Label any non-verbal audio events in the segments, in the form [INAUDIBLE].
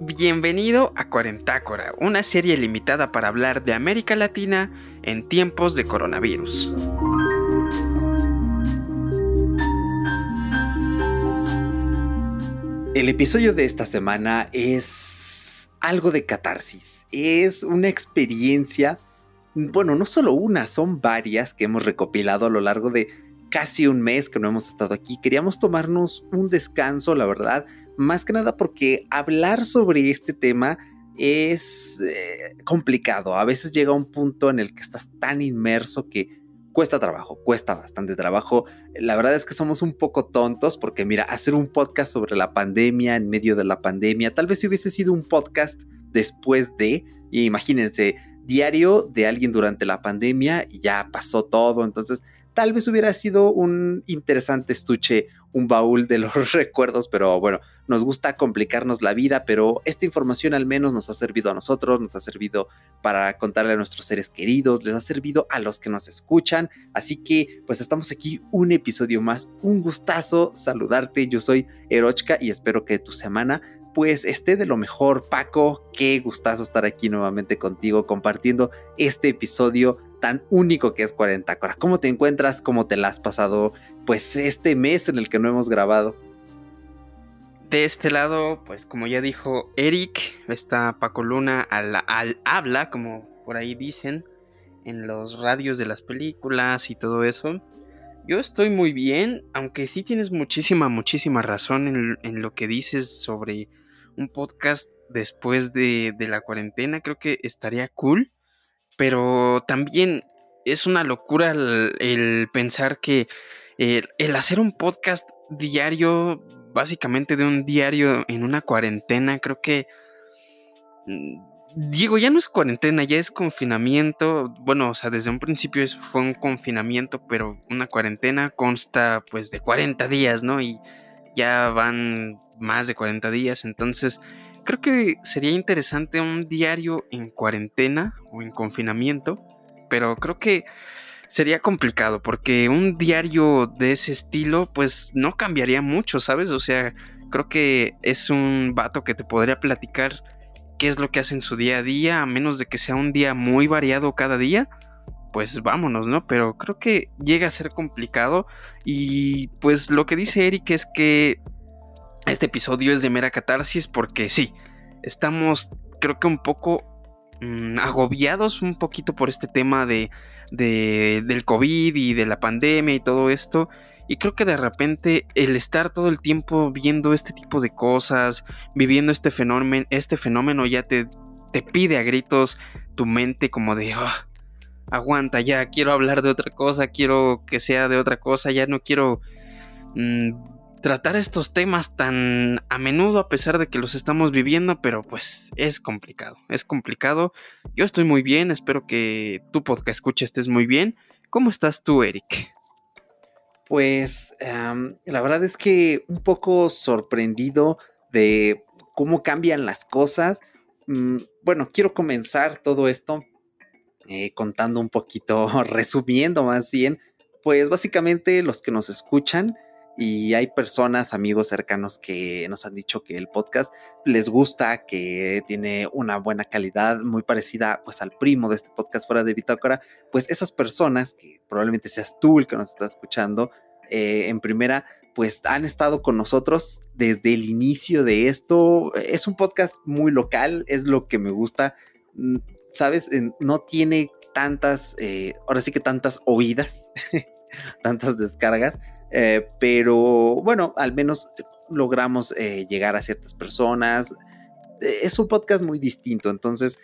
Bienvenido a Cuarentácora, una serie limitada para hablar de América Latina en tiempos de coronavirus. El episodio de esta semana es algo de catarsis. Es una experiencia, bueno, no solo una, son varias que hemos recopilado a lo largo de casi un mes que no hemos estado aquí. Queríamos tomarnos un descanso, la verdad, más que nada porque hablar sobre este tema es eh, complicado. A veces llega un punto en el que estás tan inmerso que cuesta trabajo, cuesta bastante trabajo. La verdad es que somos un poco tontos porque mira, hacer un podcast sobre la pandemia en medio de la pandemia, tal vez si hubiese sido un podcast después de, imagínense, diario de alguien durante la pandemia y ya pasó todo, entonces tal vez hubiera sido un interesante estuche, un baúl de los [LAUGHS] recuerdos, pero bueno, nos gusta complicarnos la vida, pero esta información al menos nos ha servido a nosotros, nos ha servido para contarle a nuestros seres queridos, les ha servido a los que nos escuchan, así que pues estamos aquí un episodio más, un gustazo saludarte, yo soy Erochka y espero que tu semana pues esté de lo mejor, Paco, qué gustazo estar aquí nuevamente contigo compartiendo este episodio tan único que es 40 Cora. ¿Cómo te encuentras? ¿Cómo te la has pasado? Pues este mes en el que no hemos grabado. De este lado, pues como ya dijo Eric, está Paco Luna al, habla, como por ahí dicen, en los radios de las películas y todo eso. Yo estoy muy bien, aunque sí tienes muchísima, muchísima razón en lo que dices sobre un podcast después de, de la cuarentena. Creo que estaría cool pero también es una locura el, pensar que el, hacer un podcast diario, básicamente de un diario en una cuarentena, creo que... Mm, digo, ya no es cuarentena, ya es confinamiento. Bueno, o sea, desde un principio fue un confinamiento, pero una cuarentena consta pues de 40 días, ¿no? Y ya van más de 40 días, entonces creo que sería interesante un diario en cuarentena o en confinamiento, pero creo que sería complicado porque un diario de ese estilo pues no cambiaría mucho, ¿sabes? O sea, creo que es un vato que te podría platicar qué es lo que hace en su día a día, a menos de que sea un día muy variado cada día, pues vámonos, ¿no? Pero creo que llega a ser complicado y pues lo que dice Eric es que este episodio es de mera catarsis porque sí, estamos creo que un poco mm, agobiados un poquito por este tema de, del COVID y de la pandemia y todo esto. Y creo que de repente el estar todo el tiempo viendo este tipo de cosas, viviendo este fenómeno, este fenómeno ya te, te pide a gritos tu mente como de, ah, aguanta ya, quiero hablar de otra cosa, quiero que sea de otra cosa, ya no quiero mm, tratar estos temas tan a menudo a pesar de que los estamos viviendo, pero pues es complicado, es complicado. Yo estoy muy bien, espero que tu podcast escuche estés muy bien. ¿Cómo estás tú, Eric? Pues la verdad es que un poco sorprendido de cómo cambian las cosas. Mm, bueno, quiero comenzar todo esto eh, contando un poquito, [LAUGHS] resumiendo más bien, pues básicamente los que nos escuchan, y hay personas, amigos cercanos que nos han dicho que el podcast les gusta, que tiene una buena calidad, muy parecida pues al primo de este podcast fuera de Bitácora, pues esas personas, que probablemente seas tú el que nos está escuchando, eh, en primera, pues han estado con nosotros desde el inicio de esto. Es un podcast muy local, es lo que me gusta, mm, ¿sabes? No tiene tantas, eh, ahora sí que tantas oídas, [LAUGHS] tantas descargas eh, pero bueno, al menos logramos eh, llegar a ciertas personas. Eh, es un podcast muy distinto, entonces,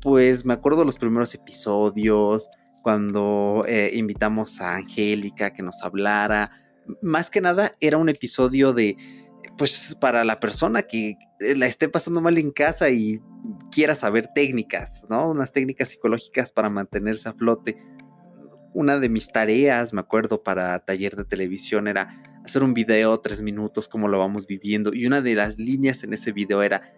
pues me acuerdo los primeros episodios, cuando invitamos a Angélica que nos hablara. Más que nada era un episodio de, pues para la persona que la esté pasando mal en casa y quiera saber técnicas, ¿no? Unas técnicas psicológicas para mantenerse a flote una de mis tareas, me acuerdo, para taller de televisión era hacer un video tres minutos, como lo vamos viviendo. Y una de las líneas en ese video era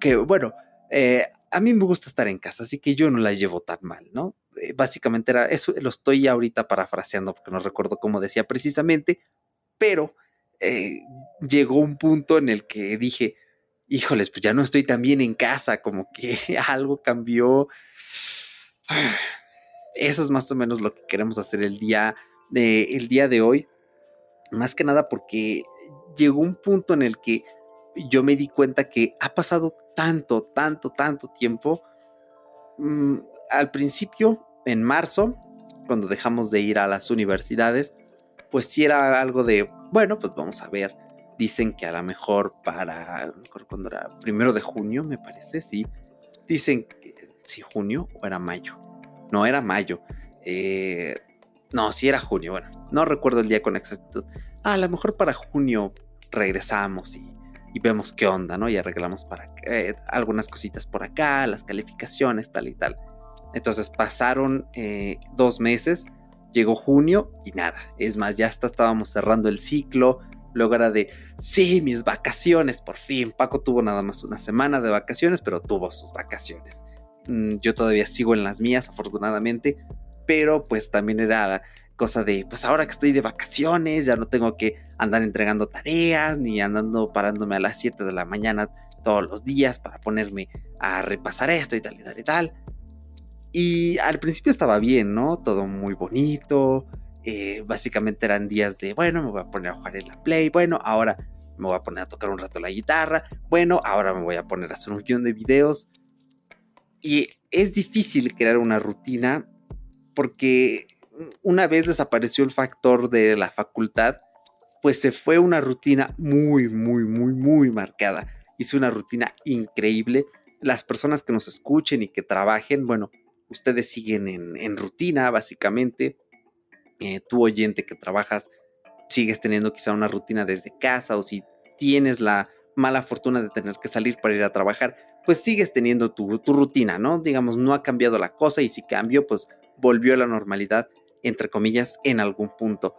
que, bueno, eh, a mí me gusta estar en casa, así que yo no la llevo tan mal, ¿no? eh, básicamente era, eso lo estoy ahorita parafraseando porque no recuerdo cómo decía precisamente, pero eh, llegó un punto en el que dije, híjoles, pues ya no estoy tan bien en casa, como que [LAUGHS] algo cambió. Eso es más o menos lo que queremos hacer el día de, el día de hoy. Más que nada porque llegó un punto en el que yo me di cuenta que ha pasado tanto, tanto, tanto tiempo. Mm, al principio, en marzo, cuando dejamos de ir a las universidades, pues sí era algo de, bueno, pues vamos a ver. Dicen que a lo mejor para, cuando era primero de junio, me parece, sí. Dicen que si junio o era mayo. No, era mayo. Eh, no, sí era junio. Bueno, no recuerdo el día con exactitud. a lo mejor para junio regresamos y, vemos qué onda, ¿no? Y arreglamos para eh, algunas cositas por acá, las calificaciones, tal y tal. Entonces pasaron eh, dos meses, llegó junio y nada. Es más, ya hasta estábamos cerrando el ciclo. Luego era de, sí, mis vacaciones, por fin. Paco tuvo nada más una semana de vacaciones, pero tuvo sus vacaciones. Mm, yo todavía sigo en las mías, afortunadamente, pero pues también era cosa de, pues ahora que estoy de vacaciones, ya no tengo que andar entregando tareas, ni andando parándome a las 7 de la mañana todos los días para ponerme a repasar esto y tal y tal y tal. Y al principio estaba bien, ¿no? Todo muy bonito. Eh, básicamente eran días de, bueno, me voy a poner a jugar en la Play, bueno, ahora me voy a poner a tocar un rato la guitarra, bueno, ahora me voy a poner a hacer un guion de videos. Y es difícil crear una rutina porque una vez desapareció el factor de la facultad, pues se fue una rutina muy, muy, muy, muy marcada. Hice una rutina increíble. Las personas que nos escuchen y que trabajen, bueno, ustedes siguen en, rutina, básicamente. Eh, tú oyente que trabajas, sigues teniendo quizá una rutina desde casa o si tienes la mala fortuna de tener que salir para ir a trabajar, pues sigues teniendo tu, rutina, ¿no? Digamos, no ha cambiado la cosa y si cambió, pues volvió a la normalidad, entre comillas, en algún punto.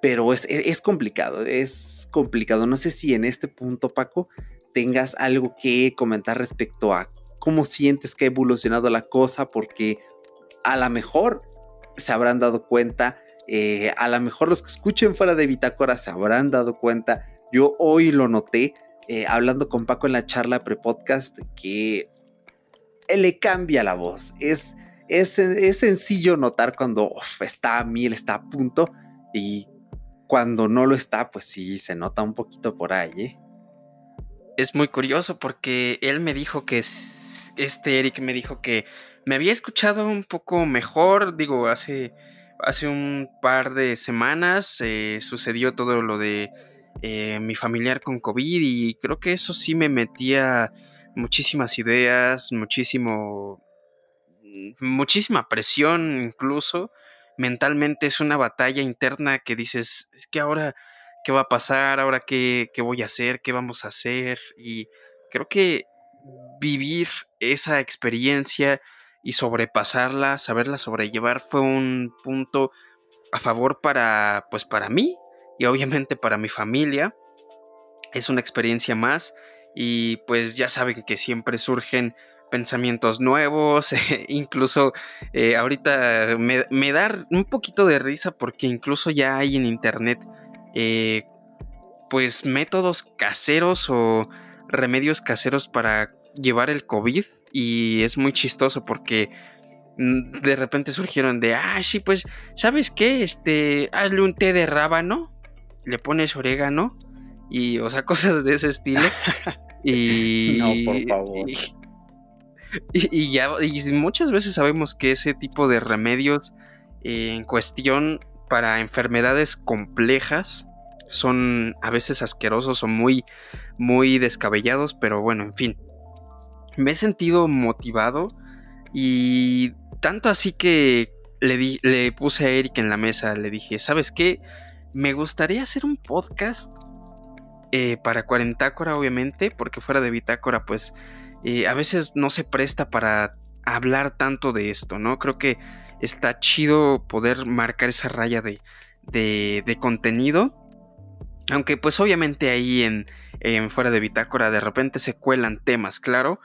Pero es, e, es, complicado, es complicado. No sé si en este punto, Paco, tengas algo que comentar respecto a cómo sientes que ha evolucionado la cosa, porque a lo mejor se habrán dado cuenta, eh, a lo mejor los que escuchen fuera de Bitácora se habrán dado cuenta. Yo hoy lo noté, eh, hablando con Paco en la charla pre-podcast, que él le cambia la voz. Es, es, sencillo notar cuando está a mil, está a punto, y cuando no lo está, pues sí, se nota un poquito por ahí. ¿eh? Es muy curioso porque él me dijo que este Eric me dijo que me había escuchado un poco mejor, digo, hace, hace un par de semanas eh, sucedió todo lo de eh, mi familiar con COVID y creo que eso sí me metía muchísimas ideas, muchísimo, muchísima presión incluso. Mentalmente es una batalla interna que dices, es que ahora, ¿qué va a pasar? ¿Ahora qué, qué voy a hacer? ¿Qué vamos a hacer? Y creo que vivir esa experiencia y sobrepasarla, saberla sobrellevar fue un punto a favor para pues para mí y obviamente para mi familia. Es una experiencia más y pues ya saben que siempre surgen pensamientos nuevos, [LAUGHS] incluso eh, ahorita me, da un poquito de risa porque incluso ya hay en internet eh, pues métodos caseros o remedios caseros para llevar el COVID y es muy chistoso porque mm, de repente surgieron de, ah, sí, pues, ¿sabes qué? Este, hazle un té de rábano le pones orégano y, o sea, [LAUGHS] cosas de ese estilo. y. [LAUGHS] No, por favor. Y, ya, y muchas veces sabemos que ese tipo de remedios eh, en cuestión para enfermedades complejas son a veces asquerosos o muy, muy descabellados, pero bueno, en fin. Me he sentido motivado y tanto así que le, di, le puse a Eric en la mesa, le dije, ¿sabes qué? Me gustaría hacer un podcast eh, para Cuarentácora, obviamente, porque fuera de Bitácora, pues eh, a veces no se presta para hablar tanto de esto, ¿no? Creo que está chido poder marcar esa raya de, de, contenido. Aunque pues obviamente ahí en, en, fuera de Bitácora de repente se cuelan temas, claro.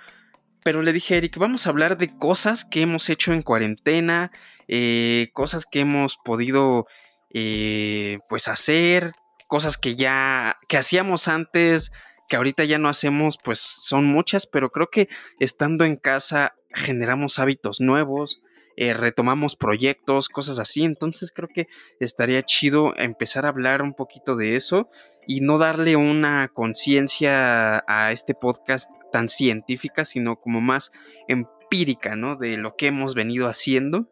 pero le dije a Eric, vamos a hablar de cosas que hemos hecho en cuarentena, eh, cosas que hemos podido eh, pues hacer, cosas que ya, que hacíamos antes, que ahorita ya no hacemos, pues son muchas, pero creo que estando en casa generamos hábitos nuevos, eh, retomamos proyectos, cosas así. Entonces creo que estaría chido empezar a hablar un poquito de eso y no darle una conciencia a este podcast tan científica, sino como más empírica, ¿no? De lo que hemos venido haciendo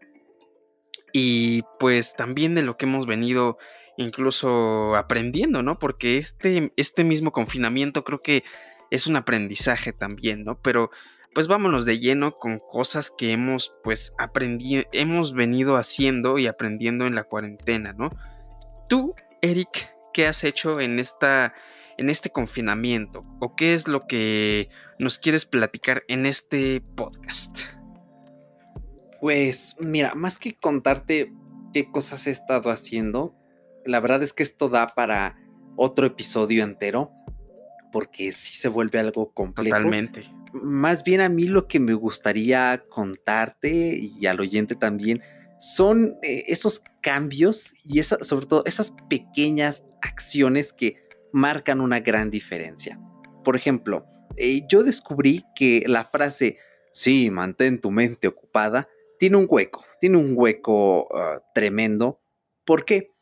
y pues también de lo que hemos venido incluso aprendiendo, ¿no? Porque este, este mismo confinamiento creo que es un aprendizaje también, ¿no? Pero pues vámonos de lleno con cosas que hemos pues aprendido, hemos venido haciendo y aprendiendo en la cuarentena, ¿no? Tú, Eric, ¿qué has hecho en esta en este confinamiento o qué es lo que nos quieres platicar en este podcast? Pues mira, más que contarte qué cosas he estado haciendo, la verdad es que esto da para otro episodio entero porque sí se vuelve algo complejo. Totalmente más bien a mí lo que me gustaría contarte y al oyente también son eh, esos cambios y sobre todo esas pequeñas acciones que marcan una gran diferencia. Por ejemplo, eh, yo descubrí que la frase, sí, mantén tu mente ocupada, tiene un hueco, tiene un hueco ah, tremendo. ¿Por qué?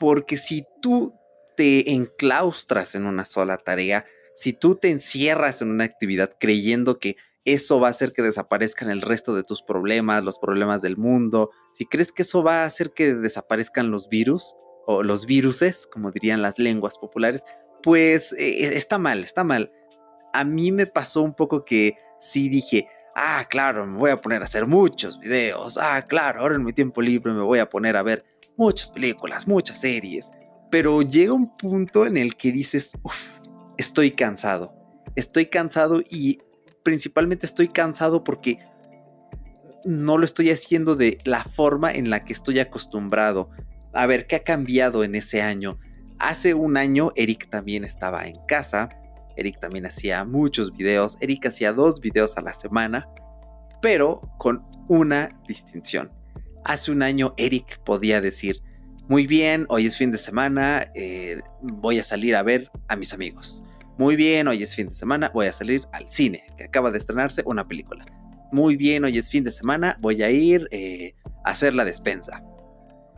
Porque si tú te enclaustras en una sola tarea, si tú te encierras en una actividad creyendo que eso va a hacer que desaparezcan el resto de tus problemas, los problemas del mundo, si crees que eso va a hacer que desaparezcan los virus o los viruses, como dirían las lenguas populares, pues eh, está mal, está mal. A mí me pasó un poco que sí dije, ah, claro, me voy a poner a hacer muchos videos, ah, claro, ahora en mi tiempo libre me voy a poner a ver muchas películas, muchas series, pero llega un punto en el que dices, uff, estoy cansado. Estoy cansado y principalmente estoy cansado porque no lo estoy haciendo de la forma en la que estoy acostumbrado. A ver, ¿qué ha cambiado en ese año? Hace un año Eric también estaba en casa. Eric también hacía muchos videos. Eric hacía dos videos a la semana, pero con una distinción. Hace un año Eric podía decir, muy bien, hoy es fin de semana, eh, voy a salir a ver a mis amigos. Muy bien, hoy es fin de semana, voy a salir al cine, que acaba de estrenarse una película. Muy bien, hoy es fin de semana, voy a ir eh, a hacer la despensa.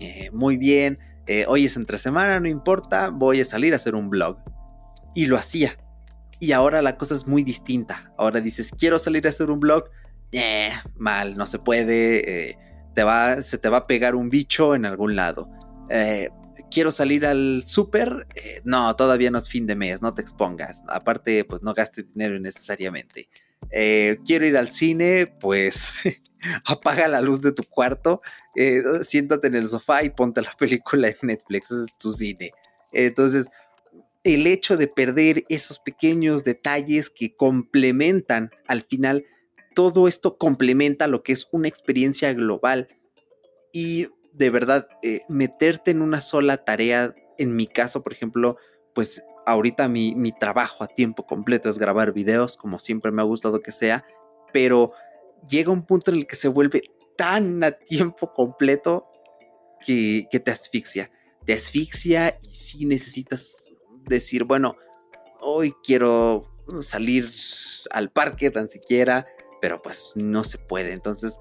Eh, muy bien, hoy es entre semana, no importa, voy a salir a hacer un blog. Y lo hacía. Y ahora la cosa es muy distinta. Ahora dices, quiero salir a hacer un blog. mal, no se puede. te va, se te va a pegar un bicho en algún lado eh, quiero salir al súper, eh, no, todavía no es fin de mes, no te expongas. Aparte, pues no gastes dinero innecesariamente. Eh, quiero ir al cine, pues [LAUGHS] apaga la luz de tu cuarto, siéntate en el sofá y ponte la [LAUGHS] película en Netflix, ese es tu cine. Entonces, el hecho de perder esos pequeños detalles que complementan al final, todo esto complementa lo que es una experiencia global. Y de verdad eh, meterte en una sola tarea. En mi caso, por ejemplo, pues ahorita mi, mi, trabajo a tiempo completo es grabar videos, como siempre me ha gustado que sea, pero llega un punto en el que se vuelve tan a tiempo completo que, que te asfixia. Te asfixia y si necesitas decir, bueno, hoy quiero salir al parque tan siquiera, pero pues no se puede. Entonces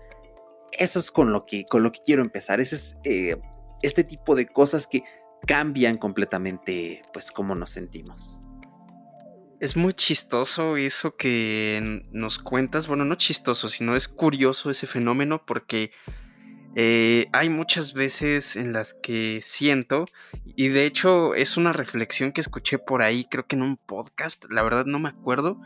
eso es con lo que, con lo que quiero empezar. Ese es eh, este tipo de cosas que cambian completamente, pues, cómo nos sentimos. Es muy chistoso eso que nos cuentas. Bueno, no chistoso, sino es curioso ese fenómeno porque eh, hay muchas veces en las que siento, y de hecho es una reflexión que escuché por ahí, creo que en un podcast, la verdad no me acuerdo,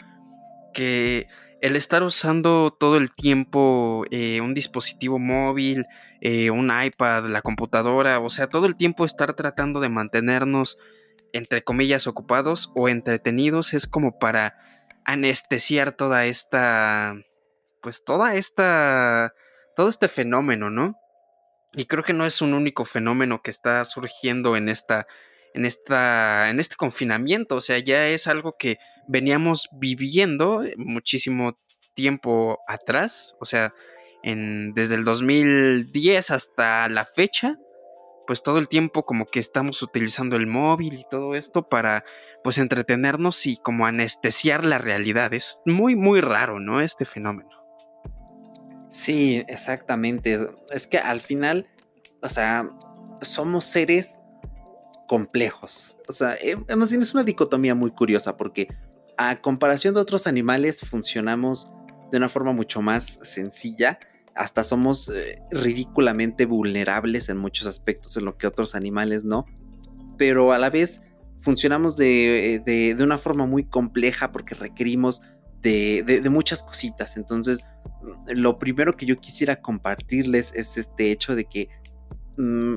que el estar usando todo el tiempo eh, un dispositivo móvil, eh, un iPad, la computadora, o sea, todo el tiempo estar tratando de mantenernos, entre comillas, ocupados o entretenidos es como para anestesiar toda esta, pues toda esta, todo este fenómeno, ¿no? Y creo que no es un único fenómeno que está surgiendo en esta en, esta, en este confinamiento. O sea, ya es algo que veníamos viviendo muchísimo tiempo atrás, o sea, en, desde el 2010 hasta la fecha, pues todo el tiempo como que estamos utilizando el móvil y todo esto para pues entretenernos y como anestesiar la realidad. Es muy, muy raro, ¿no? Este fenómeno. Sí, exactamente. Es que al final, o sea, somos seres complejos. O sea, eh, es una dicotomía muy curiosa porque a comparación de otros animales funcionamos de una forma mucho más sencilla. Hasta somos eh, ridículamente vulnerables en muchos aspectos en lo que otros animales no. Pero a la vez funcionamos de, de, de una forma muy compleja porque requerimos de, muchas cositas. Entonces, lo primero que yo quisiera compartirles es este hecho de que mm,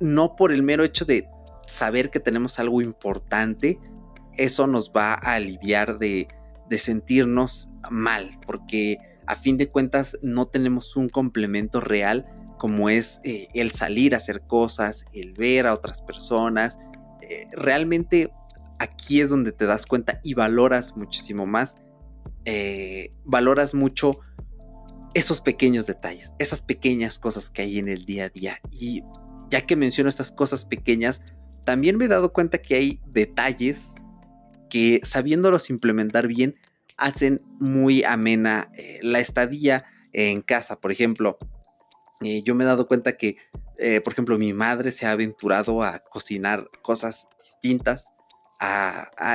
no por el mero hecho de saber que tenemos algo importante, eso nos va a aliviar de, de sentirnos mal, porque a fin de cuentas no tenemos un complemento real como es eh, el salir a hacer cosas, el ver a otras personas. Eh, realmente aquí es donde te das cuenta y valoras muchísimo más eh, valoras mucho esos pequeños detalles, esas pequeñas cosas que hay en el día a día. Y ya que menciono estas cosas pequeñas, también me he dado cuenta que hay detalles que sabiéndolos implementar bien, hacen muy amena eh, la estadía en casa. Por ejemplo, eh, yo me he dado cuenta que, por ejemplo, mi madre se ha aventurado a cocinar cosas distintas.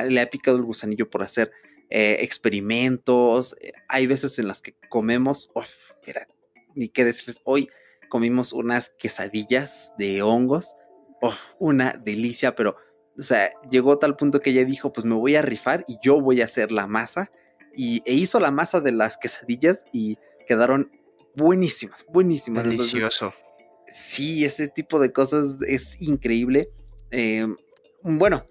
le ha picado el gusanillo por hacer eh, experimentos. Eh, hay veces en las que comemos, uf, mira, ni qué decirles, hoy comimos unas quesadillas de hongos, una delicia, pero, o sea, llegó a tal punto que ella dijo, pues me voy a rifar y yo voy a hacer la masa. Y e hizo la masa de las quesadillas y quedaron buenísimas, buenísimas. Delicioso. sí, ese tipo de cosas es increíble. Em, bueno,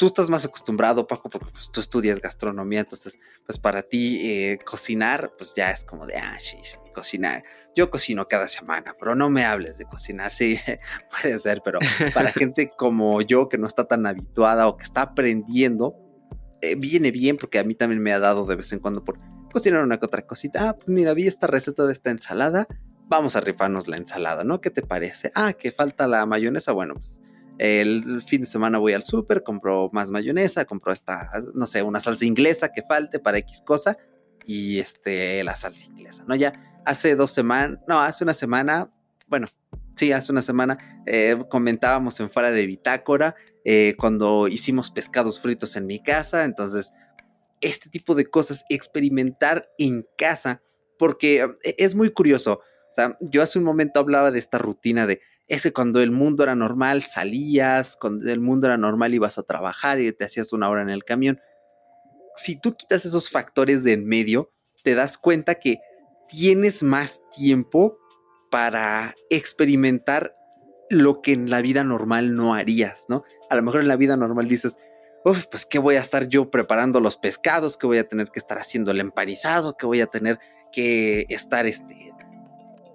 tú estás más acostumbrado, Paco, porque pues, tú estudias gastronomía, entonces, pues para ti eh, cocinar, pues ya es como de, ah, sí, sí, cocinar. Yo cocino cada semana, pero no me hables de cocinar, sí, [LAUGHS] puede ser, pero para [LAUGHS] gente como yo que no está tan habituada o que está aprendiendo, eh, viene bien porque a mí también me ha dado de vez en cuando por cocinar una que otra cosita. Ah, pues mira, vi esta receta de esta ensalada, vamos a rifarnos la ensalada, ¿no? ¿Qué te parece? Ah, que falta la mayonesa, bueno, pues el fin de semana voy al súper, compro más mayonesa, compro esta, no sé, una salsa inglesa que falte para X cosa y este, la salsa inglesa, ¿no? Ya hace dos semanas, no, hace una semana, bueno, sí, hace una semana eh, comentábamos en fuera de bitácora eh, cuando hicimos pescados fritos en mi casa, entonces este tipo de cosas, experimentar en casa, porque eh, es muy curioso. O sea, yo hace un momento hablaba de esta rutina de ese cuando el mundo era normal salías, cuando el mundo era normal ibas a trabajar y te hacías una hora en el camión. Si tú quitas esos factores de en medio, te das cuenta que tienes más tiempo para experimentar lo que en la vida normal no harías, ¿no? A lo mejor en la vida normal dices, Uf, pues qué voy a estar yo preparando los pescados, que voy a tener que estar haciendo el empanizado, que voy a tener que estar este,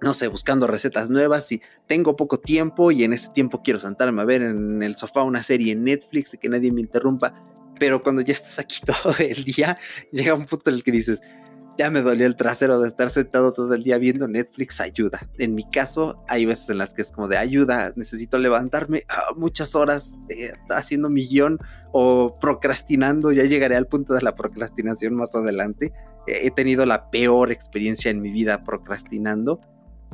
no sé, buscando recetas nuevas y tengo poco tiempo y en ese tiempo quiero sentarme a ver en el sofá una serie en Netflix y que nadie me interrumpa. Pero cuando ya estás aquí [LAUGHS] todo el día, llega un punto en el que dices, ya me dolió el trasero de estar sentado todo el día viendo Netflix, ayuda. En mi caso, hay veces en las que es como de ayuda, necesito levantarme ah, muchas horas eh, haciendo mi guion o procrastinando, ya llegaré al punto de la procrastinación más adelante. he tenido la peor experiencia en mi vida procrastinando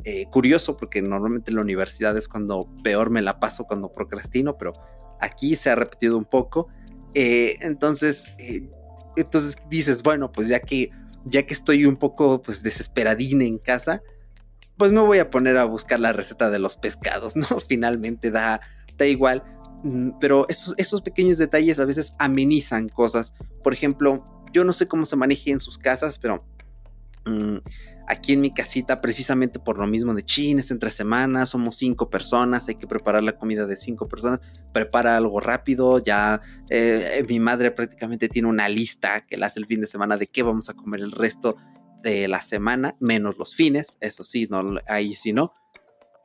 eh, curioso porque normalmente en la universidad es cuando peor me la paso cuando procrastino, pero aquí se ha repetido un poco. Eh, entonces, eh, entonces dices, bueno, pues ya que, ya que estoy un poco pues desesperadín en casa, pues me voy a poner a buscar la receta de los pescados, [LAUGHS] ¿no? Finalmente da, da igual. Mm, pero esos, esos pequeños detalles a veces amenizan cosas. Por ejemplo, yo no sé cómo se maneje en sus casas, pero mm, aquí en mi casita precisamente por lo mismo de chines entre semanas, somos cinco personas, hay que preparar la comida de cinco personas, prepara algo rápido, ya eh, mi madre prácticamente tiene una lista que la hace el fin de semana de qué vamos a comer el resto de la semana, menos los fines, eso sí, no, ahí sí no.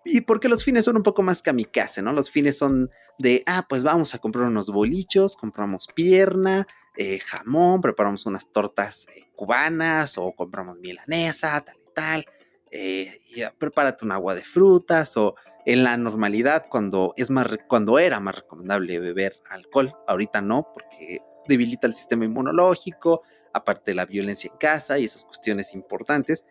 y porque los fines son un poco más kamikaze, ¿no? Los fines son de, ah, pues vamos a comprar unos bolichos, compramos pierna, eh, jamón, preparamos unas tortas eh, cubanas o compramos milanesa, tal y tal. Eh, y prepárate un agua de frutas o en la normalidad cuando es más cuando era más recomendable beber alcohol ahorita no porque debilita el sistema inmunológico aparte de la violencia en casa y esas cuestiones importantes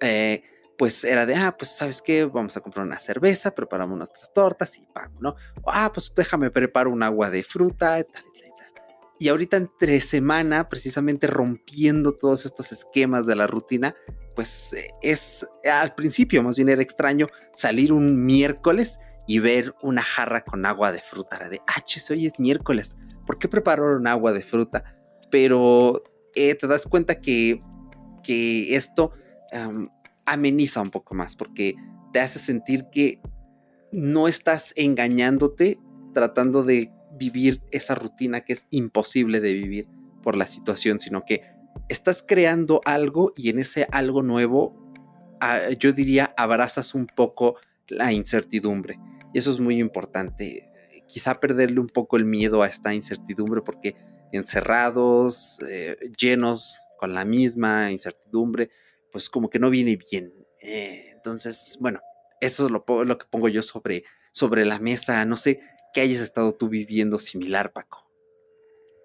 eh, pues era de, ah, pues sabes qué, vamos a comprar una cerveza, preparamos nuestras tortas y pam, ¿no? ah, pues déjame preparo un agua de fruta, tal, tal, tal. Y ahorita entre semana, precisamente rompiendo todos estos esquemas de la rutina, pues eh, es, al principio más bien era extraño salir un miércoles y ver una jarra con agua de fruta. Era de, ah, chis, hoy es miércoles, ¿por qué prepararon agua de fruta? Pero eh, te das cuenta que, que esto ameniza un poco más porque te hace sentir que no estás engañándote tratando de vivir esa rutina que es imposible de vivir por la situación, sino que estás creando algo y en ese algo nuevo, ah, yo diría, abrazas un poco la incertidumbre. Y eso es muy importante. Quizá perderle un poco el miedo a esta incertidumbre porque encerrados, eh, llenos con la misma incertidumbre, pues como que no viene bien. Eh, entonces, bueno, eso es lo, que pongo yo sobre, sobre la mesa. No sé qué hayas estado tú viviendo similar, Paco.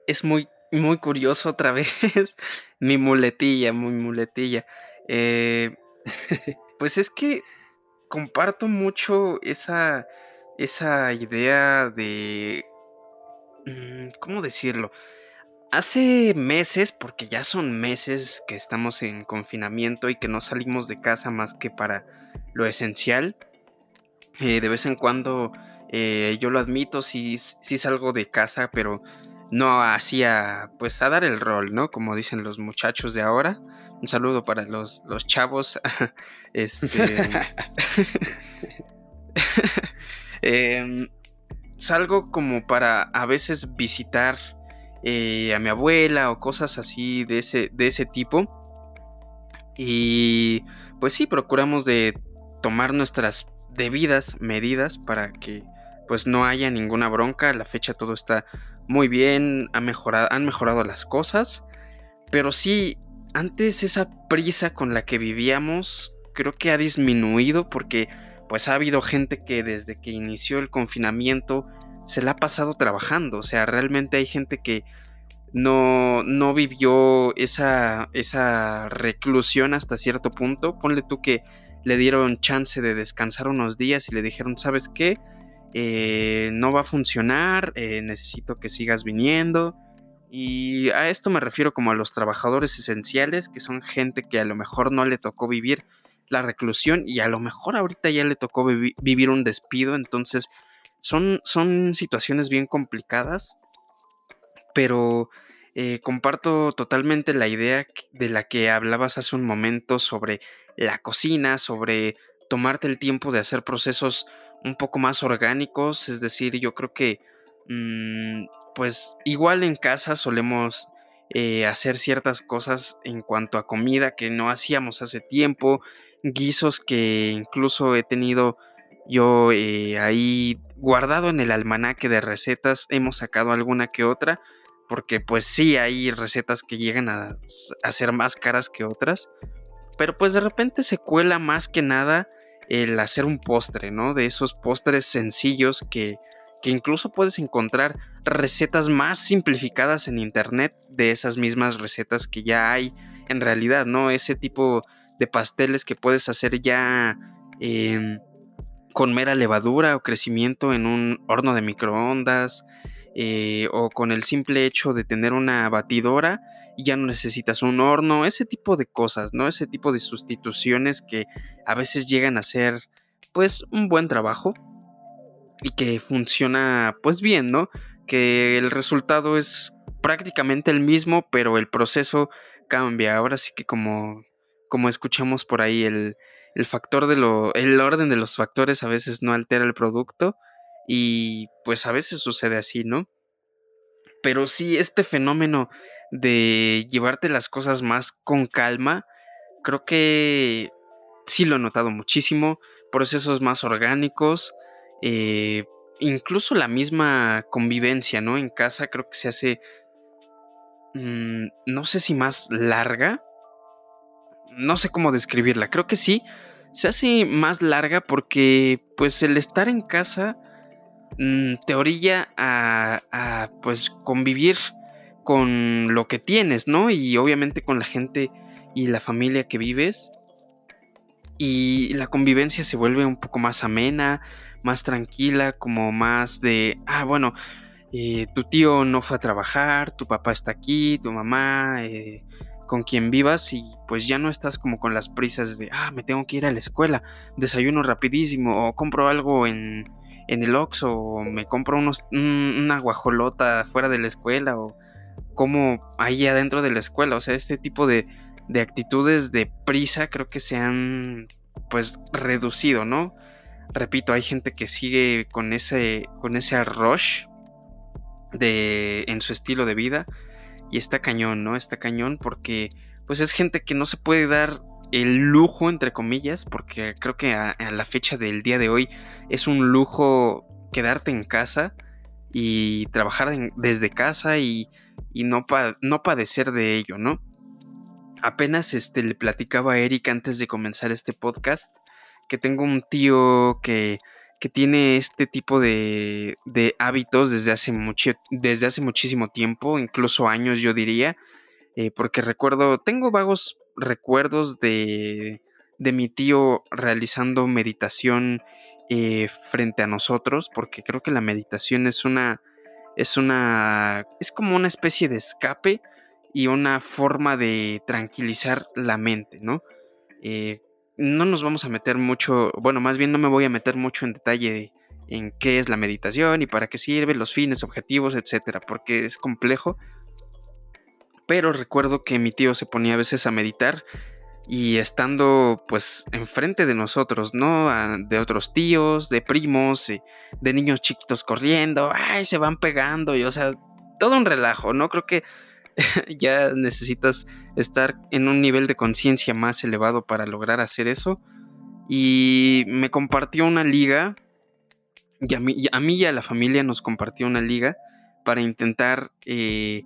Es muy, muy curioso otra [LAUGHS] vez. mi muletilla, muy muletilla. Eh, [LAUGHS] pues es que comparto mucho esa, esa idea de... Mm, ¿Cómo decirlo? Hace meses, porque ya son meses que estamos en confinamiento y que no salimos de casa más que para lo esencial, eh, de vez en cuando eh, yo lo admito, sí, sí salgo de casa, pero no hacía, pues a dar el rol, ¿no? Como dicen los muchachos de ahora. Un saludo para los, los chavos. [LAUGHS] este, [LAUGHS] [LAUGHS] em, salgo como para a veces visitar eh, a mi abuela o cosas así de ese, de ese tipo. Y pues sí, procuramos de tomar nuestras debidas medidas para que pues no haya ninguna bronca. A la fecha todo está muy bien, ha mejorado, han mejorado las cosas. Pero sí, antes esa prisa con la que vivíamos creo que ha disminuido porque pues ha habido gente que desde que inició el confinamiento se la ha pasado trabajando. O sea, realmente hay gente que no, no vivió esa, esa reclusión hasta cierto punto. Ponle tú que le dieron chance de descansar unos días y le dijeron, ¿sabes qué? Eh, no va a funcionar, eh, necesito que sigas viniendo. Y a esto me refiero como a los trabajadores esenciales, que son gente que a lo mejor no le tocó vivir la reclusión y a lo mejor ahorita ya le tocó vivir un despido. Entonces son, son situaciones bien complicadas, pero eh, comparto totalmente la idea de la que hablabas hace un momento sobre la cocina, sobre tomarte el tiempo de hacer procesos un poco más orgánicos, es decir, yo creo que mm, pues igual en casa solemos eh, hacer ciertas cosas en cuanto a comida que no hacíamos hace tiempo, guisos que incluso he tenido yo eh, ahí guardado en el almanaque de recetas, hemos sacado alguna que otra, porque pues sí hay recetas que llegan a, ser más caras que otras, pero pues de repente se cuela más que nada el hacer un postre, ¿no? De esos postres sencillos que, que incluso puedes encontrar recetas más simplificadas en internet de esas mismas recetas que ya hay en realidad, ¿no? Ese tipo de pasteles que puedes hacer ya con mera levadura o crecimiento en un horno de microondas eh, o con el simple hecho de tener una batidora y ya no necesitas un horno, ese tipo de cosas, ¿no? Ese tipo de sustituciones que a veces llegan a ser pues un buen trabajo y que funciona pues bien, ¿no? Que el resultado es prácticamente el mismo, pero el proceso cambia. Ahora sí que como, como escuchamos por ahí, el, el factor de lo, el orden de los factores a veces no altera el producto y pues a veces sucede así, ¿no? Pero sí, este fenómeno de llevarte las cosas más con calma, creo que sí lo he notado muchísimo. procesos más orgánicos, eh, incluso la misma convivencia, ¿no? En casa creo que se hace, mm, no sé si más larga, no sé cómo describirla, creo que sí, se hace más larga porque pues el estar en casa mm, te orilla a, a pues convivir con lo que tienes, ¿no? Y obviamente con la gente y la familia que vives. Y la convivencia se vuelve un poco más amena, más tranquila, como más de, ah, bueno, eh, tu tío no fue a trabajar, tu papá está aquí, tu mamá, eh, con quien vivas y pues ya no estás como con las prisas de, ah, me tengo que ir a la escuela, desayuno rapidísimo o compro algo en, en el Oxxo o me compro unos, una guajolota fuera de la escuela o como ahí adentro de la escuela, o sea, este tipo de, de actitudes de prisa creo que se han pues reducido, ¿no? repito, hay gente que sigue con ese, con ese rush de, en su estilo de vida y está cañón, ¿no? Está cañón porque pues es gente que no se puede dar el lujo, entre comillas, porque creo que a, la fecha del día de hoy es un lujo quedarte en casa y trabajar desde casa y, y no, no padecer de ello, ¿no? Apenas este, le platicaba a Eric antes de comenzar este podcast que tengo un tío que, que tiene este tipo de, de hábitos desde hace, mucho, desde hace muchísimo tiempo, incluso años yo diría, eh, porque recuerdo, tengo vagos recuerdos de, de mi tío realizando meditación eh, frente a nosotros, porque creo que la meditación es una, es una, es como una especie de escape y una forma de tranquilizar la mente, ¿no? Eh, no nos vamos a meter mucho, bueno, más bien no me voy a meter mucho en detalle en qué es la meditación y para qué sirve, los fines, objetivos, etcétera, porque es complejo. Pero recuerdo que mi tío se ponía a veces a meditar y estando pues enfrente de nosotros, ¿no? de otros tíos, de primos, de niños chiquitos corriendo, ay, se van pegando y o sea, todo un relajo, ¿no? Creo que [LAUGHS] ya necesitas estar en un nivel de conciencia más elevado para lograr hacer eso. Y me compartió una liga, y a mí, y a, la familia nos compartió una liga para intentar eh,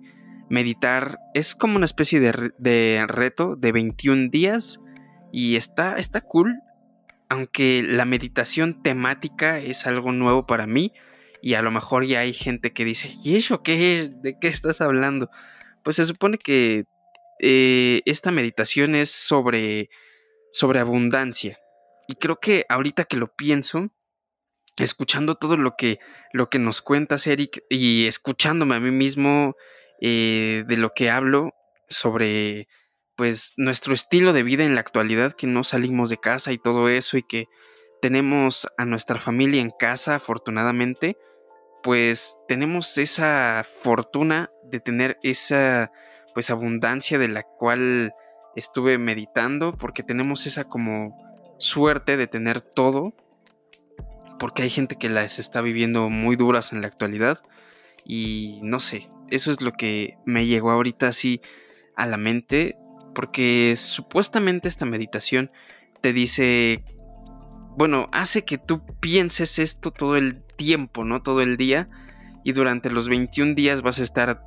meditar. Es como una especie de, reto de 21 días y está, está cool. Aunque la meditación temática es algo nuevo para mí y a lo mejor ya hay gente que dice, ¿y eso qué es? ¿De qué estás hablando? Pues se supone que eh, esta meditación es sobre, sobre abundancia. Y creo que ahorita que lo pienso, escuchando todo lo que, lo que nos cuentas, Eric, y escuchándome a mí mismo eh, de lo que hablo sobre pues nuestro estilo de vida en la actualidad, que no salimos de casa y todo eso, y que tenemos a nuestra familia en casa, afortunadamente, pues tenemos esa fortuna de tener esa pues abundancia de la cual estuve meditando porque tenemos esa como suerte de tener todo porque hay gente que las está viviendo muy duras en la actualidad y no sé, eso es lo que me llegó ahorita así a la mente porque supuestamente esta meditación te dice bueno, hace que tú pienses esto todo el tiempo, ¿no? Todo el día. Y durante los 21 días vas a estar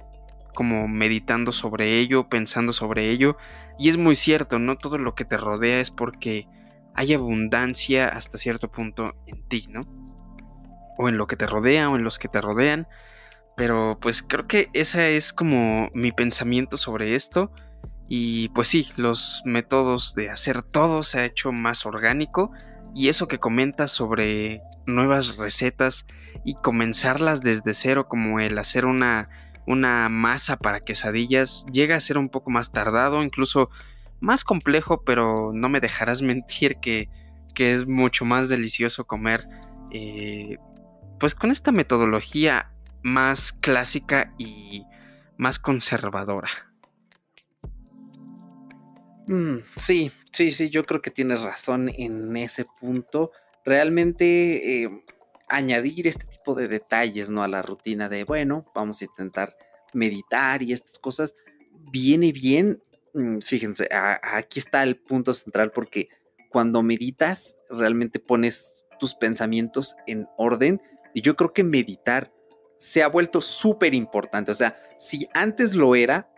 como meditando sobre ello, pensando sobre ello. Y es muy cierto, no todo lo que te rodea es porque hay abundancia hasta cierto punto en ti, ¿no? O en lo que te rodea o en los que te rodean. Pero pues creo que ese es como mi pensamiento sobre esto. Y pues sí, los métodos de hacer todo se ha hecho más orgánico y eso que comentas sobre nuevas recetas y comenzarlas desde cero, como el hacer una, una masa para quesadillas, llega a ser un poco más tardado, incluso más complejo, pero no me dejarás [LAUGHS] mentir que, que es mucho más delicioso comer eh, pues con esta metodología más clásica y más conservadora. Mm, sí, sí, sí, yo creo que tienes razón en ese punto. Realmente eh, añadir este tipo de detalles, ¿no? A la rutina de, bueno, vamos a intentar meditar y estas cosas, viene bien. Mm, fíjense, aquí está el punto central porque cuando meditas, realmente pones tus pensamientos en orden. Y yo creo que meditar se ha vuelto súper importante. O sea, si antes lo era,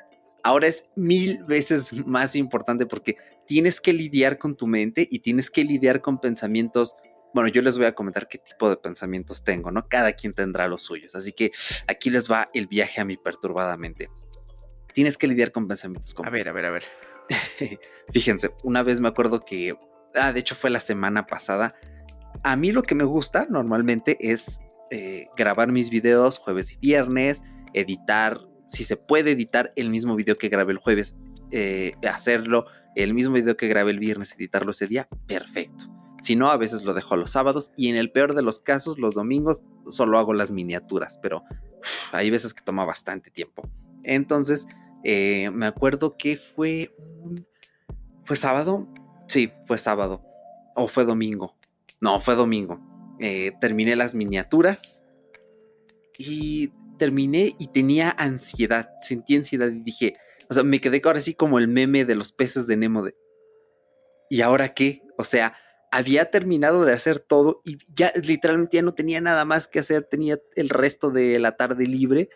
ahora es mil veces [LAUGHS] más importante porque tienes que lidiar con tu mente y tienes que lidiar con pensamientos. Bueno, yo les voy a comentar qué tipo de pensamientos tengo, ¿no? Cada quien tendrá los suyos. Así que aquí les va el viaje a mi perturbada mente. Tienes que lidiar con pensamientos como... A ver, a ver, a ver. [LAUGHS] Fíjense, una vez me acuerdo que... Ah, de hecho fue la semana pasada. A mí lo que me gusta normalmente es eh, grabar mis videos jueves y viernes, editar, si se puede editar el mismo video que grabé el jueves, eh, hacerlo, el mismo video que grabé el viernes, editarlo ese día, perfecto. Si no, a veces lo dejo los sábados y en el peor de los casos, los domingos solo hago las miniaturas, pero hay veces que toma bastante tiempo. Entonces, eh, me acuerdo que fue ¿Fue sábado? Sí, fue sábado. ¿O fue domingo? No, fue domingo. Eh, terminé las miniaturas y terminé y tenía ansiedad, sentí ansiedad y dije, o sea, me quedé ahora sí como el meme de los peces de Nemo de... ¿Y ahora qué? O sea, había terminado de hacer todo y ya literalmente ya no tenía nada más que hacer, tenía el resto de la tarde libre.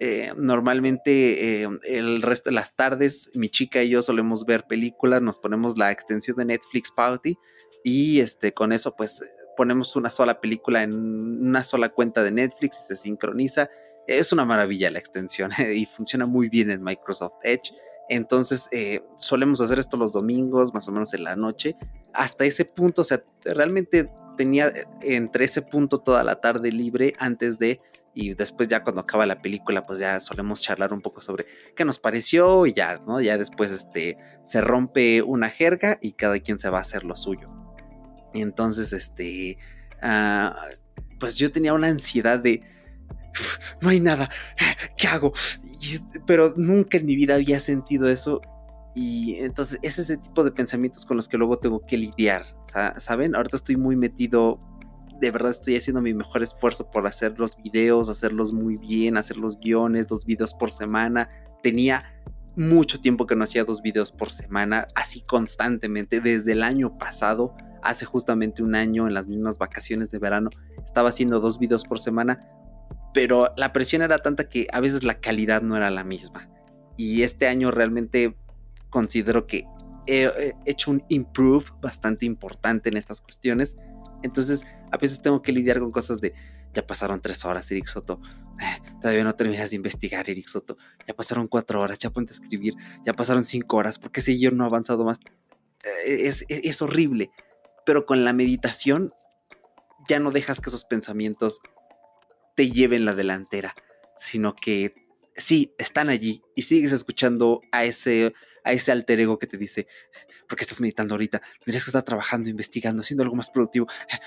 Eh, normalmente eh, el resto de las tardes mi chica y yo solemos ver películas, nos ponemos la extensión de Netflix Party y este con eso pues ponemos una sola película en una sola cuenta de Netflix y se sincroniza. Es una maravilla la extensión [LAUGHS] y funciona muy bien en Microsoft Edge. Entonces eh, solemos hacer esto los domingos, más o menos en la noche. Hasta ese punto, o sea, realmente tenía entre ese punto toda la tarde libre antes de y después ya cuando acaba la película pues ya solemos charlar un poco sobre qué nos pareció y ya, ¿no? Ya después este se rompe una jerga y cada quien se va a hacer lo suyo. Y entonces, este, ah, pues yo tenía una ansiedad de, no hay nada, ¿qué hago? pero nunca en mi vida había sentido eso. Y entonces es ese tipo de pensamientos con los que luego tengo que lidiar, ¿saben? Ahorita estoy muy metido, de verdad estoy haciendo mi mejor esfuerzo por hacer los videos, hacerlos muy bien, hacer los guiones, dos videos por semana. Tenía mucho tiempo que no hacía dos videos por semana, así constantemente, desde el año pasado hace justamente un año en las mismas vacaciones de verano estaba haciendo dos videos por semana, pero la presión era tanta que a veces la calidad no era la misma. Y este año realmente considero que he hecho un improve bastante importante en estas cuestiones. Entonces, a veces tengo que lidiar con cosas de, ya pasaron tres horas, Eric Soto. Eh, todavía no terminas de investigar, Eric Soto. Ya pasaron cuatro horas, ya ponte a escribir. Ya pasaron cinco horas. ¿Por qué si yo no he avanzado más? Eh, es, es horrible pero con la meditación ya no dejas que esos pensamientos te lleven la delantera, sino que sí, están allí y sigues escuchando a ese, a ese alter ego que te dice, ¿por qué estás meditando ahorita? Tendrías que estar trabajando, investigando, haciendo algo más productivo.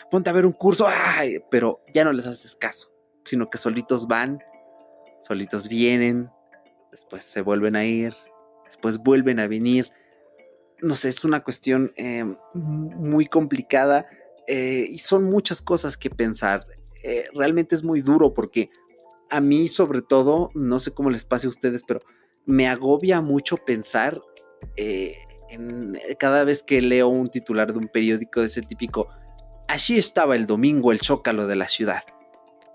Ponte a ver un curso, ¡ay! pero ya no les haces caso, sino que solitos van, solitos vienen, después se vuelven a ir, después vuelven a venir no sé, es una cuestión eh, muy complicada eh, y son muchas cosas que pensar. Eh, realmente es muy duro porque a mí sobre todo, no sé cómo les pase a ustedes, pero me agobia mucho pensar en cada vez que leo un titular de un periódico de ese típico, allí estaba el domingo el chócalo de la ciudad.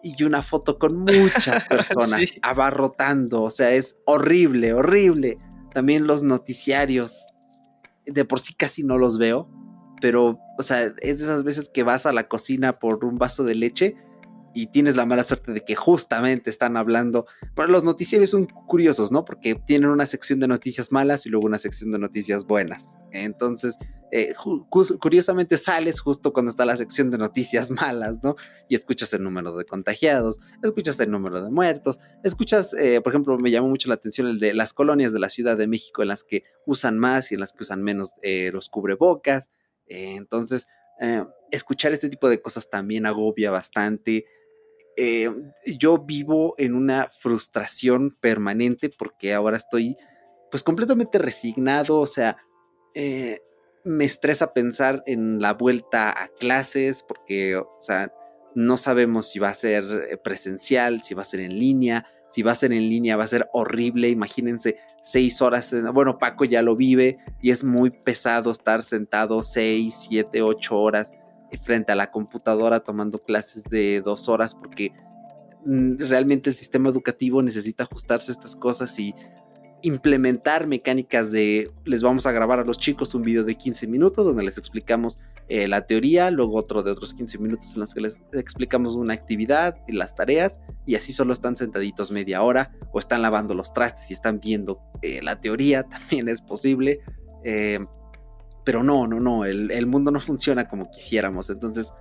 Y una foto con muchas [LAUGHS] personas abarrotando, o sea, es horrible, horrible. También los noticiarios de por sí casi no los veo, pero, o sea, es de esas veces que vas a la cocina por un vaso de leche y tienes la mala suerte de que justamente están hablando. Pero los noticieros son curiosos, ¿no? Porque tienen una sección de noticias malas y luego una sección de noticias buenas. Entonces, eh, curiosamente sales justo cuando está la sección de noticias [LAUGHS] malas, ¿no? Y escuchas el número de contagiados, escuchas el número de muertos, escuchas, eh, por ejemplo, me llamó mucho la atención el de las colonias de la Ciudad de México en las que usan más y en las que usan menos eh, los cubrebocas. entonces, escuchar este tipo de cosas también agobia bastante. Yo vivo en una frustración permanente porque ahora estoy pues completamente resignado, o sea, eh, me estresa pensar en la vuelta a clases porque, o sea, no sabemos si va a ser eh, presencial, si va a ser en línea. si va a ser en línea va a ser horrible, imagínense seis horas, bueno, Paco ya lo vive y es muy pesado estar sentado seis, siete, ocho horas frente a la computadora tomando clases de dos horas porque mm, realmente el sistema educativo necesita ajustarse a estas cosas y implementar mecánicas de les vamos a grabar a los chicos un video de 15 minutos donde les explicamos eh, la teoría, luego otro de otros 15 minutos en los que les explicamos una actividad y las tareas y así solo están sentaditos media hora o están lavando los trastes y están viendo eh, la teoría, [LAUGHS] también es posible. Eh, pero no, no, no, el, mundo no funciona como quisiéramos. Entonces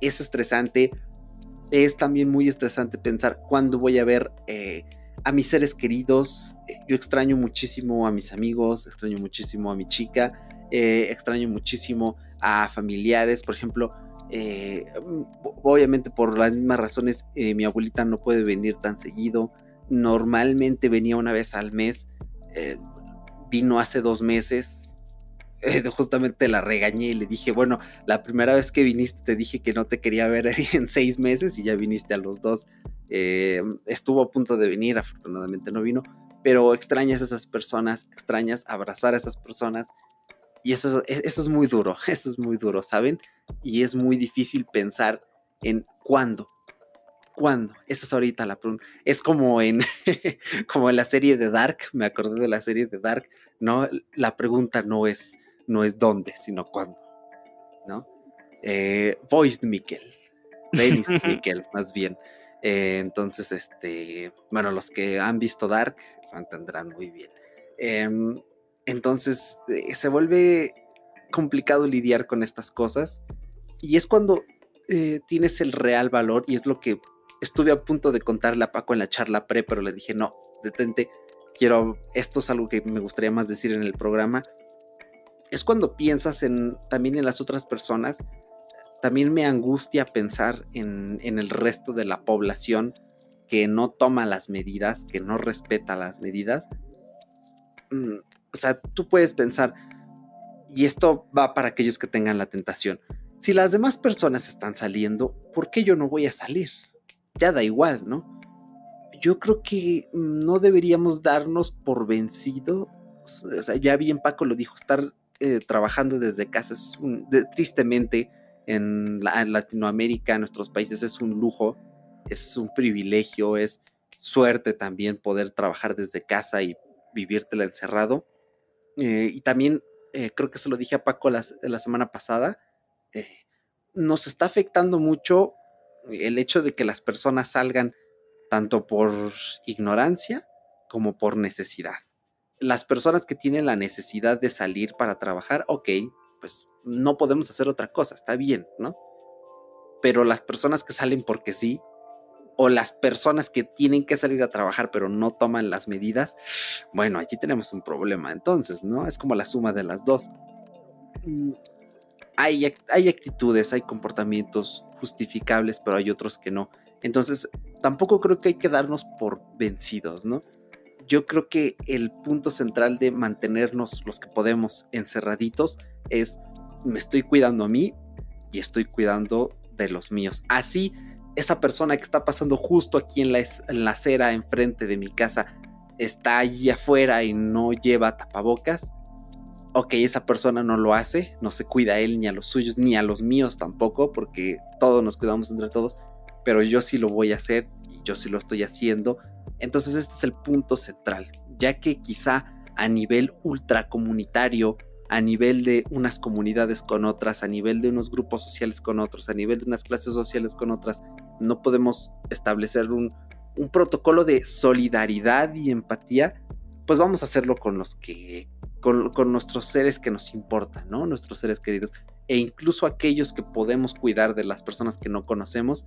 es estresante. Es también muy estresante pensar cuándo voy a ver eh, a mis seres queridos. Yo extraño muchísimo a mis amigos, extraño muchísimo a mi chica, eh, extraño muchísimo a familiares. Por ejemplo, eh, obviamente por las mismas razones, mi abuelita no puede venir tan seguido. Normalmente venía una vez al mes. vino hace dos meses [LAUGHS] justamente la regañé y le dije, bueno, la primera vez que viniste te dije que no te quería ver [LAUGHS] en seis meses y ya viniste a los dos. Eh, estuvo a punto de venir, afortunadamente no vino, pero extrañas a esas personas, extrañas abrazar a esas personas y eso, e, eso es muy duro, [LAUGHS] eso es muy duro, ¿saben? Y es muy difícil pensar en cuándo. ¿Cuándo? Esa es ahorita la pregunta. Es como en, como en la serie de Dark, me acordé de la serie de Dark, ¿no? La pregunta no es no es dónde, sino cuándo, ¿no? Eh, voiced Mikkel, Dennis [LAUGHS] Mikkel, más bien. Eh, entonces, este, bueno, los que han visto Dark lo entenderán muy bien. Em, entonces, eh, se vuelve complicado lidiar con estas cosas y es cuando tienes el real valor y es lo que estuve a punto de contarle a Paco en la charla pre, pero le dije, no, detente, quiero, esto es algo que me gustaría más decir en el programa, es cuando piensas en, también en las otras personas. También me angustia pensar en, el resto de la población que no toma las medidas, que no respeta las medidas. Mm, o sea, tú puedes pensar, y esto va para aquellos que tengan la tentación, si las demás personas están saliendo, ¿por qué yo no voy a salir? Ya da igual, ¿no? Yo creo que no deberíamos darnos por vencido. O sea, ya bien Paco lo dijo, estar eh, trabajando desde casa es un, tristemente en, Latinoamérica, en nuestros países, es un lujo, es un privilegio, es suerte también poder trabajar desde casa y vivírtela encerrado. Eh, y también, eh, creo que se lo dije a Paco la, la semana pasada, nos está afectando mucho el hecho de que las personas salgan tanto por ignorancia como por necesidad las personas que tienen la necesidad de salir para trabajar, ok, pues no podemos hacer otra cosa, está bien, ¿no? Pero las personas que salen porque sí, o las personas que tienen que salir a trabajar pero no toman las medidas, bueno, allí tenemos un problema entonces, ¿no? Es como la suma de las dos. Mm, hay, hay actitudes, hay comportamientos justificables, pero hay otros que no. Entonces, tampoco creo que hay que darnos por vencidos, ¿no? Yo creo que el punto central de mantenernos los que podemos encerraditos es me estoy cuidando a mí y estoy cuidando de los míos. Así, esa persona que está pasando justo aquí en la, acera enfrente de mi casa está allí afuera y no lleva tapabocas. Ok, esa persona no lo hace, no se cuida a él ni a los suyos, ni a los míos tampoco, porque todos nos cuidamos entre todos, pero yo sí lo voy a hacer y yo sí lo estoy haciendo entonces este es el punto central, ya que quizá a nivel ultracomunitario, a nivel de unas comunidades con otras, a nivel de unos grupos sociales con otros, a nivel de unas clases sociales con otras, no podemos establecer un, protocolo de solidaridad y empatía, pues vamos a hacerlo con los que, con, nuestros seres que nos importan, ¿no? Nuestros seres queridos. E incluso aquellos que podemos cuidar de las personas que no conocemos,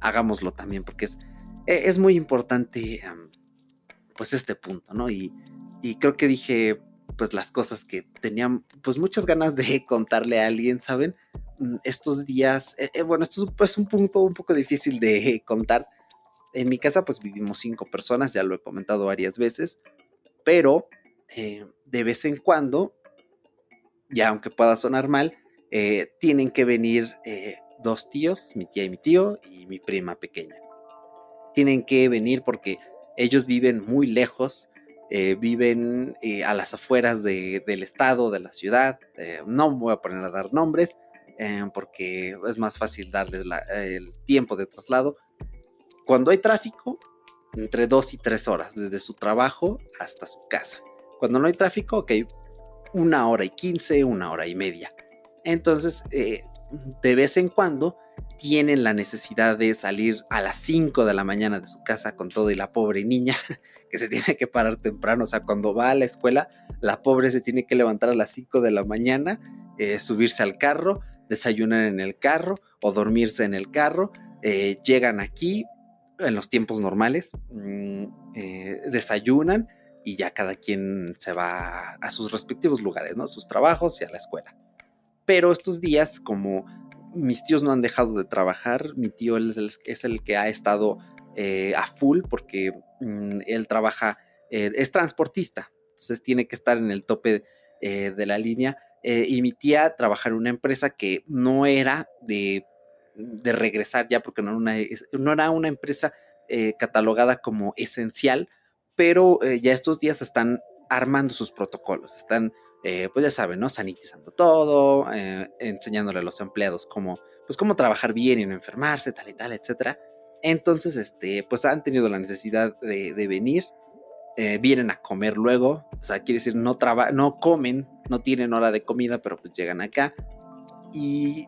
hagámoslo también, porque es, es muy importante pues este punto, ¿no? Y, creo que dije pues las cosas que tenían pues muchas ganas de [LAUGHS] contarle a alguien, ¿saben? Mm, estos días, eh, eh, bueno, esto es pues, un punto un poco difícil de [LAUGHS] contar. En mi casa pues vivimos cinco personas, ya lo he comentado varias veces, pero eh, de vez en cuando, ya aunque pueda sonar mal, tienen que venir dos tíos, mi tía y mi tío y mi prima pequeña tienen que venir porque Ellos viven muy lejos, eh, viven eh, a las afueras del estado, de la ciudad. no me voy a poner a dar nombres porque es más fácil darles el tiempo de traslado. Cuando hay tráfico, entre dos y tres horas, desde su trabajo hasta su casa. Cuando no hay tráfico, ok, una hora y quince, una hora y media. Entonces, eh, de vez en cuando tienen la necesidad de salir a las 5 de la mañana de su casa con todo y la pobre niña [LAUGHS] que se tiene que parar temprano. O sea, cuando va a la escuela, la pobre se tiene que levantar a las 5 de la mañana, eh, subirse al carro, desayunar en el carro o dormirse en el carro. Eh, llegan aquí en los tiempos normales, mm, desayunan y ya cada quien se va a sus respectivos lugares, ¿no? A sus trabajos y a la escuela. Pero estos días, como mis tíos no han dejado de trabajar, mi tío es el, que ha estado eh, a full porque mm, él trabaja, eh, es transportista, entonces tiene que estar en el tope eh, de la línea. y mi tía trabaja en una empresa que no era de, regresar ya porque no era una, empresa catalogada como esencial, pero ya estos días están armando sus protocolos, están, eh, pues ya saben, ¿no? Sanitizando todo, eh, enseñándole a los empleados cómo, pues cómo trabajar bien y no enfermarse, tal y tal, etcétera. Entonces, este, pues han tenido la necesidad de, venir, vienen a comer luego, o sea, quiere decir, no, no comen, no tienen hora de comida, pero pues llegan acá. Y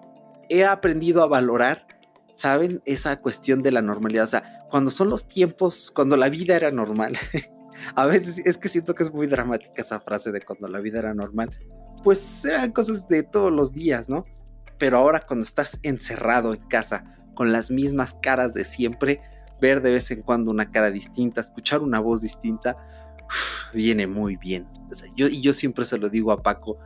he aprendido a valorar, ¿saben? Esa cuestión de la normalidad, o sea, cuando son los tiempos, cuando la vida era normal. [LAUGHS] a veces es que siento que es muy dramática esa frase de cuando la vida era normal. Pues eran cosas de todos los días, ¿no? Pero ahora cuando estás encerrado en casa con las mismas caras de siempre, ver de vez en cuando una cara distinta, escuchar una voz distinta, viene muy bien. yo, y yo siempre se lo digo a Paco,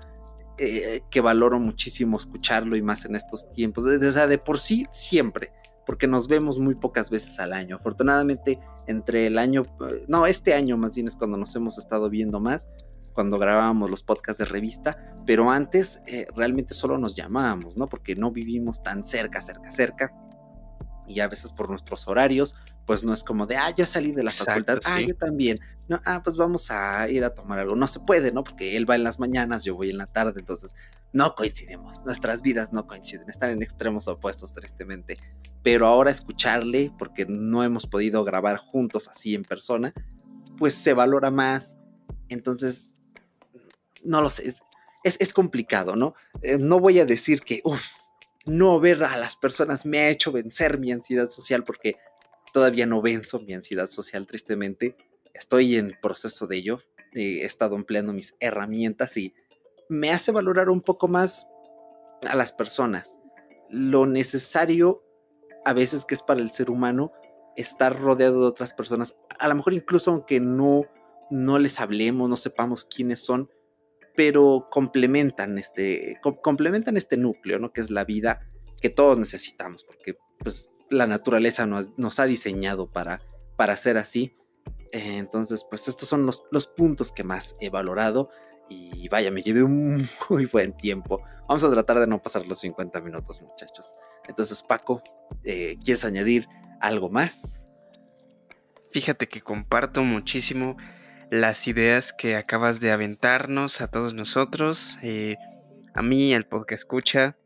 eh, que valoro muchísimo escucharlo y más en estos tiempos. o sea, de por sí, siempre porque nos vemos muy pocas veces al año. Afortunadamente, entre el año, no, este año más bien es cuando nos hemos estado viendo más, cuando grabábamos los podcasts de revista, pero antes eh, realmente solo nos llamábamos, ¿no? Porque no vivimos tan cerca, cerca, cerca. Y a veces por nuestros horarios, pues no es como de, ah, yo salí de la facultad, ah, yo también, no, ah, pues vamos a ir a tomar algo. No se puede, ¿no? Porque él va en las mañanas, yo voy en la tarde, entonces no coincidimos, nuestras vidas no coinciden, están en extremos opuestos tristemente. Pero ahora escucharle, porque no hemos podido grabar juntos así en persona, pues se valora más. Entonces, no lo sé, es, complicado, ¿no? Eh, no voy a decir que, uff, no ver a las personas me ha hecho vencer mi ansiedad social, porque todavía no venzo mi ansiedad social, tristemente. Estoy en proceso de ello, he estado empleando mis herramientas y me hace valorar un poco más a las personas. Lo necesario a veces que es para el ser humano estar rodeado de otras personas. A lo mejor incluso aunque no, no les hablemos, no sepamos quiénes son, pero complementan este, complementan este núcleo, ¿no? Que es la vida que todos necesitamos, porque pues la naturaleza nos, ha diseñado para, para ser así. entonces, pues estos son los, los puntos que más he valorado. Y vaya, me llevé un [LAUGHS] muy buen tiempo. Vamos a tratar de no pasar los 50 minutos, muchachos. Entonces, Paco, eh, ¿quieres añadir algo más? Fíjate que comparto muchísimo las ideas que acabas de aventarnos a todos nosotros, eh, a mí, al podcast escucha.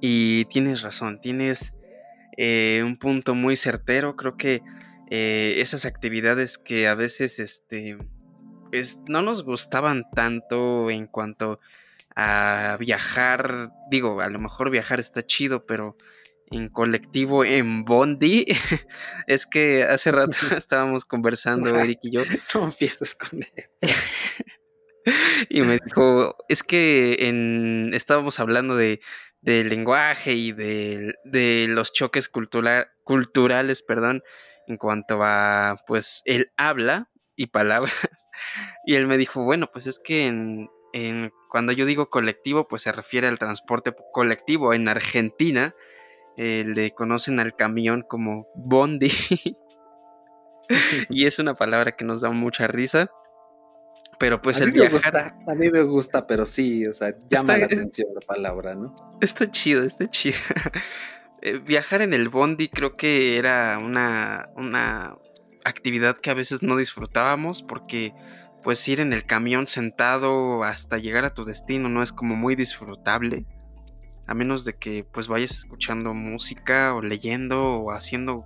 Y tienes razón, tienes eh, un punto muy certero. Creo que esas actividades que a veces este, no nos gustaban tanto en cuanto a viajar. Digo, a lo mejor viajar está chido, pero en colectivo, en Bondi, [LAUGHS] es que hace rato [LAUGHS] estábamos conversando, Eric y yo. [LAUGHS] No con él. y me dijo, es que en, estábamos hablando de, del lenguaje y de, de los choques culturales, perdón, en cuanto a, pues, el habla y palabras. Y él me dijo, bueno, pues es que en, cuando yo digo colectivo, pues se refiere al transporte colectivo. En Argentina eh, le conocen al camión como bondi. [LAUGHS] y es una palabra que nos da mucha risa. Pero pues el viajar. a mí me gusta, pero sí, o sea, llama la atención la palabra, ¿no? Está chido, está chido. [LAUGHS] Eh, viajar en el bondi creo que era una, una actividad que a veces no disfrutábamos porque pues ir en el camión sentado hasta llegar a tu destino no es como muy disfrutable a menos de que pues vayas escuchando música o leyendo o haciendo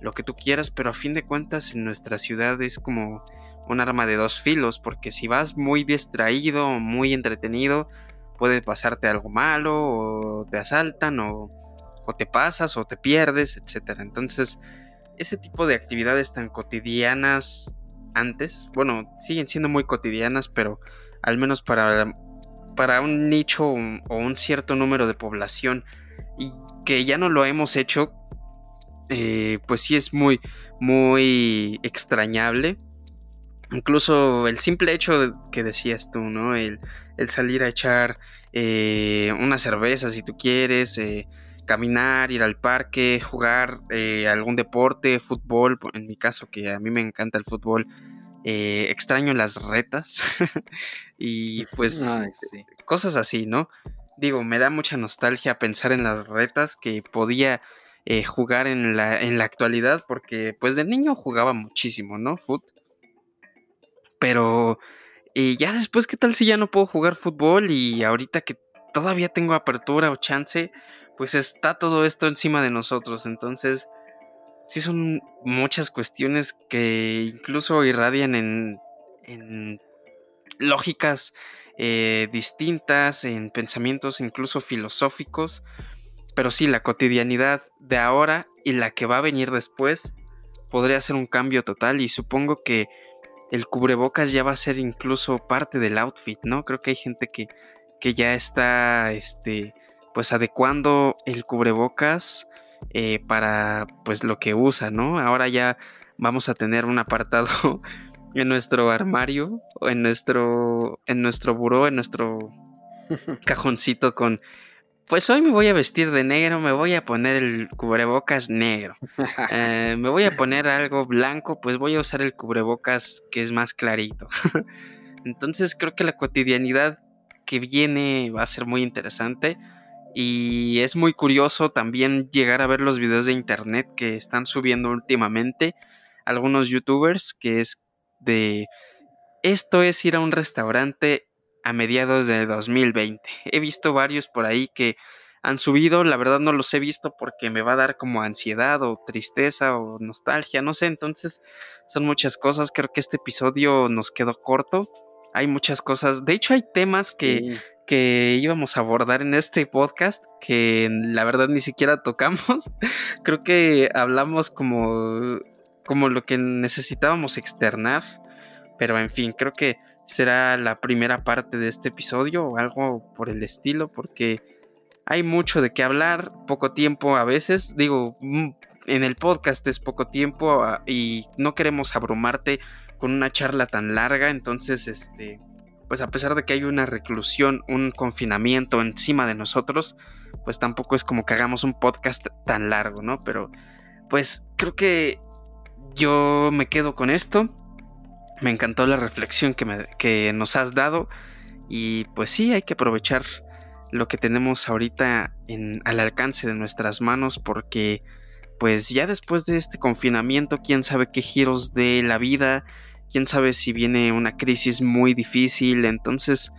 lo que tú quieras, pero a fin de cuentas en nuestra ciudad es como un arma de dos filos, porque si vas muy distraído, muy entretenido, puede pasarte algo malo, o te asaltan, o, o te pasas, o te pierdes, etc. Entonces, ese tipo de actividades tan cotidianas antes, bueno, siguen siendo muy cotidianas, pero al menos para para un nicho o un cierto número de población y que ya no lo hemos hecho, eh, pues sí es muy, muy extrañable. Incluso el simple hecho que decías tú, ¿no? El, salir a echar eh, una cerveza si tú quieres, eh, caminar, ir al parque, jugar algún deporte, fútbol, en mi caso que a mí me encanta el fútbol, eh, extraño las retas [LAUGHS] y pues cosas así, ¿no? Digo, me da mucha nostalgia pensar en las retas que podía eh, jugar en la, en la actualidad porque pues de niño jugaba muchísimo, ¿no? Foot. Pero y ya después, ¿qué tal si ya no puedo jugar fútbol y ahorita que todavía tengo apertura o chance, pues está todo esto encima de nosotros? Entonces, sí son muchas cuestiones que incluso irradian en, en lógicas eh, distintas, en pensamientos incluso filosóficos, pero sí, la cotidianidad de ahora y la que va a venir después podría ser un cambio total y supongo que el cubrebocas ya va a ser incluso parte del outfit, ¿no? Creo que hay gente que, que ya está, este, pues adecuando el cubrebocas eh, para pues lo que usa, ¿no? Ahora ya vamos a tener un apartado [LAUGHS] en nuestro armario, o en nuestro, en nuestro buró, en nuestro [LAUGHS] cajoncito con, pues hoy me voy a vestir de negro, me voy a poner el cubrebocas negro. Eh, me voy a poner algo blanco, pues voy a usar el cubrebocas que es más clarito. [LAUGHS] Entonces creo que la cotidianidad que viene va a ser muy interesante. Y es muy curioso también llegar a ver los videos de internet que están subiendo últimamente algunos youtubers, que es de... Esto es ir a un restaurante a mediados de 2020. He visto varios por ahí que han subido, la verdad no los he visto porque me va a dar como ansiedad o tristeza o nostalgia, no sé, entonces son muchas cosas, creo que este episodio nos quedó corto, hay muchas cosas, de hecho hay temas que que íbamos a abordar en este podcast, que la verdad ni siquiera tocamos. [LAUGHS] Creo que hablamos como, como lo que necesitábamos externar. Pero en fin, creo que será la primera parte de este episodio o algo por el estilo, porque hay mucho de qué hablar, poco tiempo a veces. Digo, mm, en el podcast es poco tiempo ah, y no queremos abrumarte con una charla tan larga, entonces este pues a pesar de que hay una reclusión, un confinamiento encima de nosotros, pues tampoco es como que hagamos un podcast tan largo, ¿no? Pero pues creo que yo me quedo con esto. Me encantó la reflexión que, que nos has dado y pues sí, hay que aprovechar lo que tenemos ahorita en, al alcance de nuestras manos porque pues ya después de este confinamiento, quién sabe qué giros de la vida, quién sabe si viene una crisis muy difícil, entonces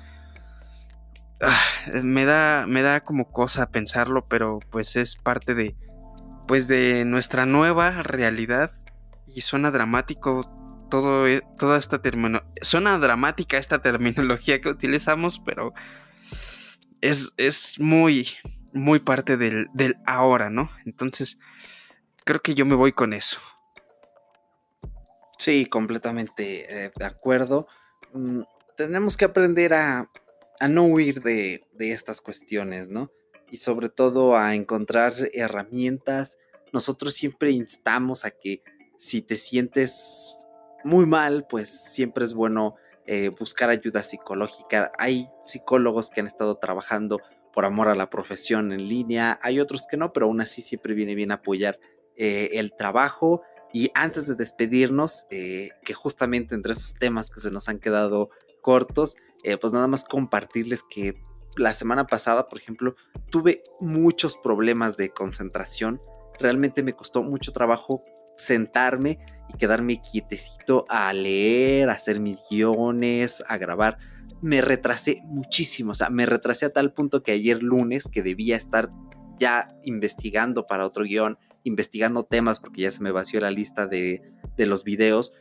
ah, me da me da como cosa pensarlo, pero pues es parte de pues de nuestra nueva realidad y suena dramático todo e, toda esta terminología suena dramática esta [LAUGHS] terminología que utilizamos, pero es, es muy muy parte del, del ahora, ¿no? Entonces creo que yo me voy con eso. Sí, completamente eh, de acuerdo. Mm, tenemos que aprender a, no huir de, estas cuestiones, ¿no? Y sobre todo a encontrar herramientas. Nosotros siempre instamos a que si te sientes muy mal, pues siempre es bueno eh, buscar ayuda psicológica. Hay psicólogos que han estado trabajando por amor a la profesión en línea, hay otros que no, pero aún así siempre viene bien apoyar eh, el trabajo y antes de despedirnos, eh, que justamente entre esos temas que se nos han quedado cortos, eh, pues nada más compartirles que la semana pasada, por ejemplo, tuve muchos problemas de concentración. Realmente me costó mucho trabajo sentarme y quedarme quietecito a leer, a hacer mis guiones, a grabar. Me retrasé muchísimo, o sea, me retrasé a tal punto que ayer lunes, que debía estar ya investigando para otro guion, investigando temas, porque ya se me vació la lista de, de los videos,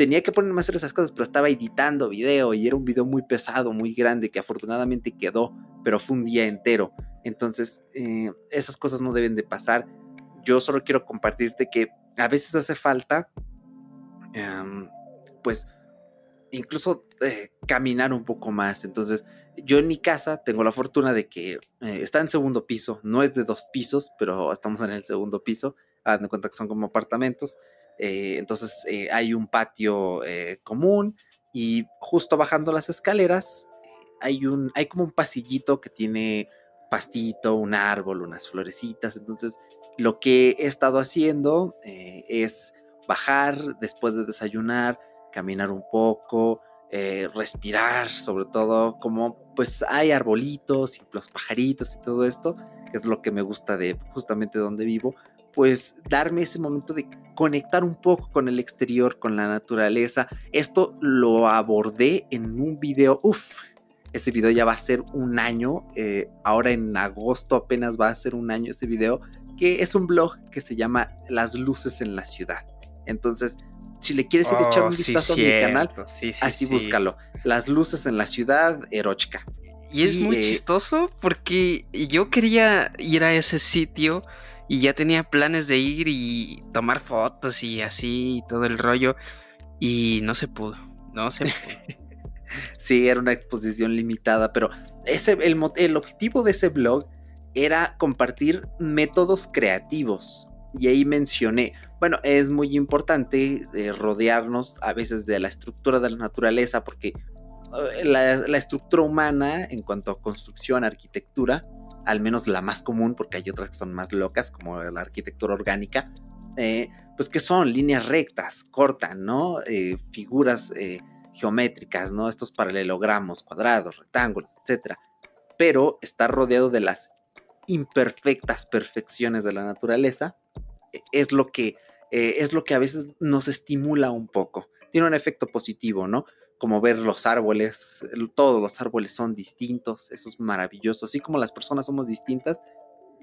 tenía que ponerme a hacer esas cosas, pero estaba editando video y era un video muy pesado, muy grande, que afortunadamente quedó, pero fue un día entero. Entonces, eh, esas cosas no deben de pasar. Yo solo quiero compartirte que a veces hace falta, em, pues, incluso eh, caminar un poco más. Entonces, yo en mi casa tengo la fortuna de que eh, está en segundo piso, no es de dos pisos, pero estamos en el segundo piso, dando cuenta que son como apartamentos. entonces, hay un patio común y justo bajando las escaleras hay un, hay como un pasillito que tiene pastito, un árbol, unas florecitas. Entonces, lo que he estado haciendo eh, es bajar después de desayunar, caminar un poco, eh, respirar, sobre todo, como pues hay arbolitos y los pajaritos y todo esto, que es lo que me gusta de justamente donde vivo, pues darme ese momento de conectar un poco con el exterior, con la naturaleza. Esto lo abordé en un video, uff, ese video ya va a ser un año. Eh, ahora en agosto apenas va a ser un año ese video. Que es un blog que se llama Las luces en la ciudad. Entonces, si le quieres ir a echar un oh, vistazo a mi canal, así búscalo. Las luces en la ciudad, Erochka. Y es muy eh, chistoso porque yo quería ir a ese sitio y ya tenía planes de ir y tomar fotos y así y todo el rollo. Y no se pudo, no se pudo. [LAUGHS] sí, era una exposición limitada, pero ese, el, el objetivo de ese blog era compartir métodos creativos. Y ahí mencioné, bueno, es muy importante eh, rodearnos a veces de la estructura de la naturaleza, porque eh, la, estructura humana en cuanto a construcción, arquitectura, al menos la más común, porque hay otras que son más locas, como la arquitectura orgánica, eh, pues que son líneas rectas, cortan, ¿no? figuras geométricas, ¿no? Estos paralelogramos, cuadrados, rectángulos, etc. Pero está rodeado de las imperfectas perfecciones de la naturaleza. E, es lo que, eh, es lo que a veces nos estimula un poco. Tiene un efecto positivo, ¿no? Como ver los árboles, todos los árboles son distintos, eso es maravilloso. Así como las personas somos distintas,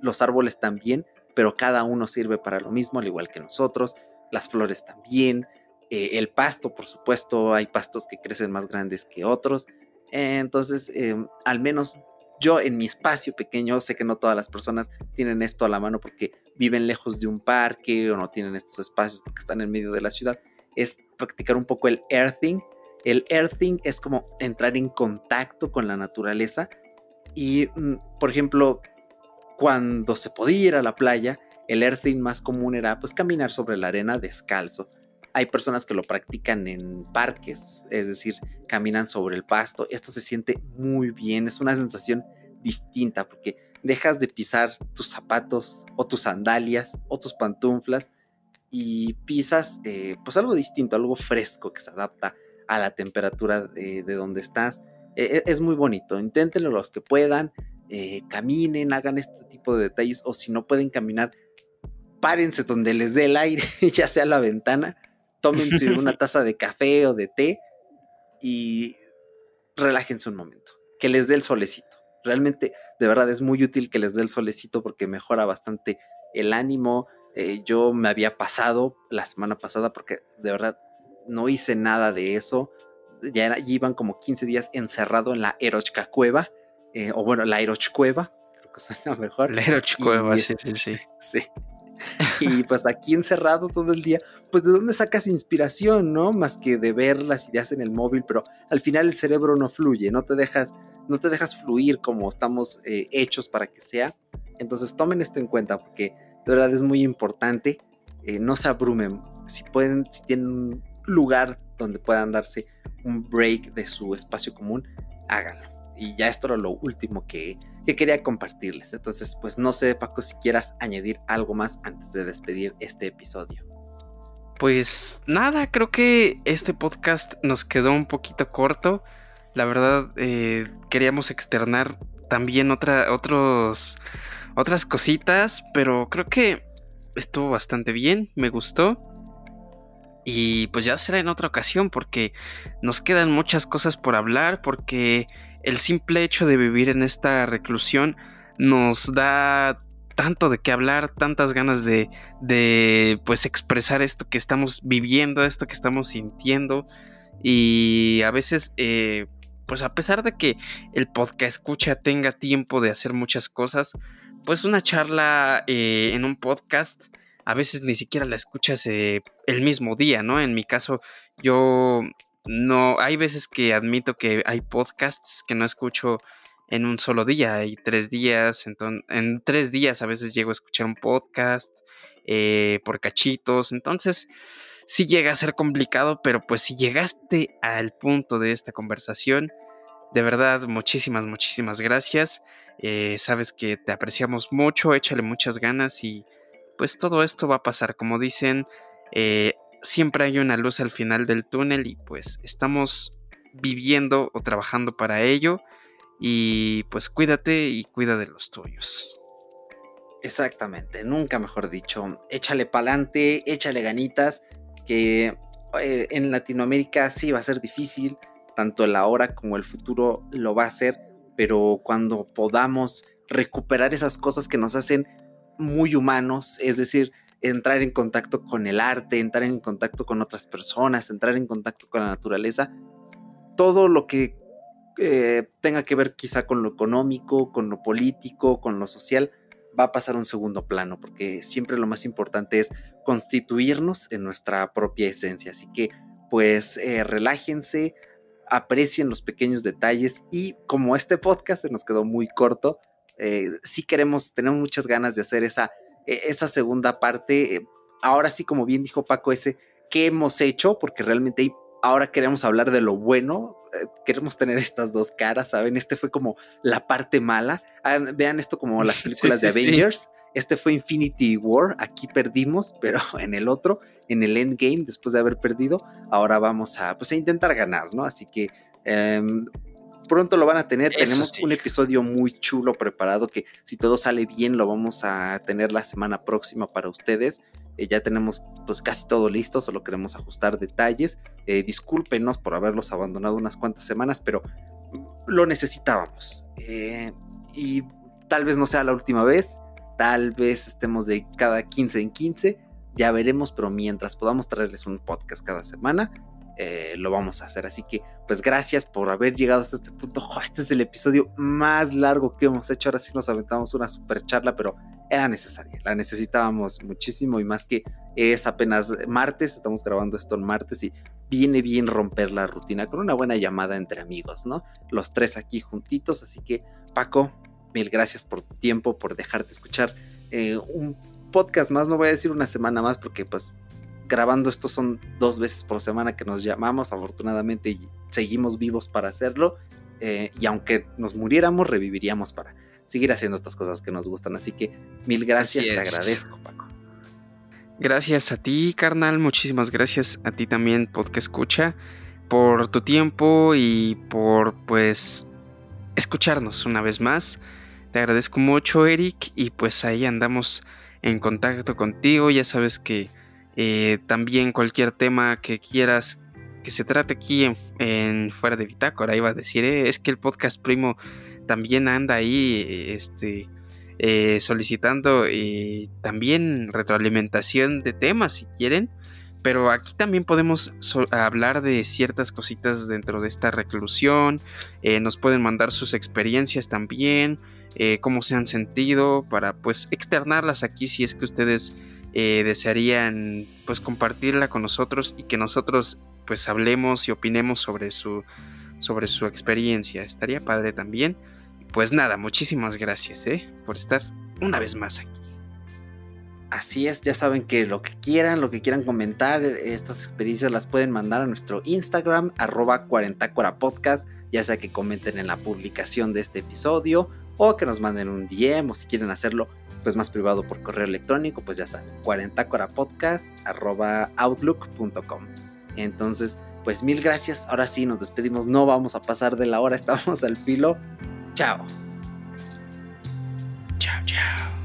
los árboles también, pero cada uno sirve para lo mismo, al igual que nosotros. Las flores también, eh, el pasto, por supuesto, hay pastos que crecen más grandes que otros. entonces, em, al menos yo en mi espacio pequeño, sé que no todas las personas tienen esto a la mano porque viven lejos de un parque o no tienen estos espacios porque están en medio de la ciudad, es practicar un poco el earthing. El earthing es como entrar en contacto con la naturaleza y, mm, por ejemplo, cuando se podía ir a la playa, el earthing más común era pues caminar sobre la arena descalzo hay personas que lo practican en parques, es decir, caminan sobre el pasto. Esto se siente muy bien, es una sensación distinta porque dejas de pisar tus zapatos o tus sandalias o tus pantuflas y pisas eh, pues algo distinto, algo fresco que se adapta a la temperatura de, donde estás. E, e, es muy bonito, inténtenlo los que puedan, eh, caminen, hagan este tipo de detalles o si no pueden caminar, párense donde les dé el aire, [LAUGHS] ya sea la ventana tómense [LAUGHS] una taza de café o de té y relájense un momento, que les dé el solecito. Realmente, de verdad, es muy útil que les dé el solecito porque mejora bastante el ánimo. Eh, yo me había pasado la semana pasada porque de verdad no hice nada de eso. Ya, iban como 15 días encerrado en la Erochka Cueva, eh, o bueno, la Eroch Cueva, creo que [LAUGHS] suena mejor. La Eroch Cueva, sí, sí, sí. [LAUGHS] Sí. y pues aquí encerrado todo el día, pues de dónde sacas inspiración, ¿no? Más que de ver las ideas en el móvil, pero al final el cerebro no fluye, no te dejas, no te dejas fluir como estamos eh, hechos para que sea. Entonces tomen esto en cuenta porque de verdad es muy importante. Eh, no se abrumen. Si pueden, si tienen un lugar donde puedan darse un break de su espacio común, háganlo. Y ya esto era lo último que, que quería compartirles. Entonces, pues no sé, Paco, si quieras añadir algo más antes de despedir este episodio. Pues nada, creo que este podcast nos quedó un poquito corto. La verdad, eh, queríamos externar también otras cositas, pero creo que estuvo bastante bien, me gustó. Y pues ya será en otra ocasión porque nos quedan muchas cosas por hablar, porque el simple hecho de vivir en esta reclusión nos da tanto de qué hablar, tantas ganas de, de pues expresar esto que estamos viviendo, esto que estamos sintiendo. Y a veces, eh, pues a pesar de que el podcast escucha tenga tiempo de hacer muchas cosas, pues una charla eh, en un podcast a veces ni siquiera la escuchas eh, el mismo día, ¿no? En mi caso, yo no, hay veces que admito que hay podcasts que no escucho en un solo día, hay tres días, entonces, en tres días a veces llego a escuchar un podcast eh, por cachitos, entonces sí llega a ser complicado, pero pues si llegaste al punto de esta conversación, de verdad, muchísimas, muchísimas gracias. Eh, sabes que te apreciamos mucho, échale muchas ganas y pues todo esto va a pasar. Como dicen, eh, siempre hay una luz al final del túnel y pues estamos viviendo o trabajando para ello. Y pues cuídate y cuida de los tuyos. Exactamente, nunca mejor dicho. Échale pa'lante, échale ganitas, que eh, en Latinoamérica sí va a ser difícil, tanto el ahora como el futuro lo va a ser, pero cuando podamos recuperar esas cosas que nos hacen muy humanos, es decir, entrar en contacto con el arte, entrar en contacto con otras personas, entrar en contacto con la naturaleza, todo lo que eh, tenga que ver quizá con lo económico, con lo político, con lo social, va a pasar un segundo plano, porque siempre lo más importante es constituirnos en nuestra propia esencia. Así que, pues, eh, relájense, aprecien los pequeños detalles y como este podcast se nos quedó muy corto, eh, sí queremos, tenemos muchas ganas de hacer esa, e, esa segunda parte. Eh, ahora sí, como bien dijo Paco, ese qué hemos hecho, porque realmente ahora queremos hablar de lo bueno, queremos tener estas dos caras, ¿saben? Este fue como la parte mala. Ah, vean esto como las [LAUGHS] películas de Avengers. Este fue Infinity War, aquí perdimos, [LAUGHS] pero en el otro, en el Endgame, después de haber perdido, ahora vamos a, pues, a intentar ganar, ¿no? Así que em, pronto lo van a tener. Tenemos un episodio muy chulo preparado que si todo sale bien lo vamos a tener la semana próxima para ustedes. Eh, ya tenemos pues casi todo listo, solo queremos ajustar detalles. Eh, discúlpenos por haberlos abandonado unas cuantas semanas, pero lo necesitábamos. Eh, y tal vez no sea la última vez, tal vez estemos de cada 15 en 15, ya veremos, pero mientras podamos traerles un podcast cada semana, eh, lo vamos a hacer. Así que, pues gracias por haber llegado hasta este punto. [LAUGHS] este es el episodio más largo que hemos hecho. Ahora sí nos aventamos una super charla, pero era necesaria. La necesitábamos muchísimo y más que es apenas martes. Estamos grabando esto en martes y viene bien romper la rutina con una buena llamada entre amigos, ¿no? Los tres aquí juntitos. Así que, Paco, mil gracias por tu tiempo, por dejarte escuchar eh, un podcast más. No voy a decir una semana más porque, pues, grabando esto son dos veces por semana que nos llamamos, afortunadamente y seguimos vivos para hacerlo. Eh, y aunque nos muriéramos, reviviríamos para seguir haciendo estas cosas que nos gustan. Así que mil gracias, te agradezco, Paco. Gracias a ti, carnal. Muchísimas gracias a ti también, Podcast Escucha, por tu tiempo y por, pues, escucharnos una vez más. Te agradezco mucho, Eric, y pues ahí andamos en contacto contigo. Ya sabes que eh, también cualquier tema que quieras que se trate aquí en, fuera de Bitácora, iba a decir, eh, es que el podcast primo también anda ahí este, eh, solicitando también retroalimentación de temas si quieren. Pero aquí también podemos hablar de ciertas cositas dentro de esta reclusión. nos pueden mandar sus experiencias también. cómo se han sentido. Para pues externarlas aquí si es que ustedes eh, desearían pues compartirla con nosotros y que nosotros pues hablemos y opinemos sobre su, sobre su experiencia. Estaría padre también. Pues nada, muchísimas gracias ¿eh? por estar una vez más aquí. Así es, ya saben que lo que quieran, lo que quieran comentar, estas experiencias las pueden mandar a nuestro Instagram, arroba 40 podcast, ya sea que comenten en la publicación de este episodio o que nos manden un DM o si quieren hacerlo pues más privado por correo electrónico, pues ya saben, 40corapodcast.outlook.com. Entonces, pues mil gracias. Ahora sí, nos despedimos. No vamos a pasar de la hora, [LAUGHS] estamos al filo. Chao. Chao, chao.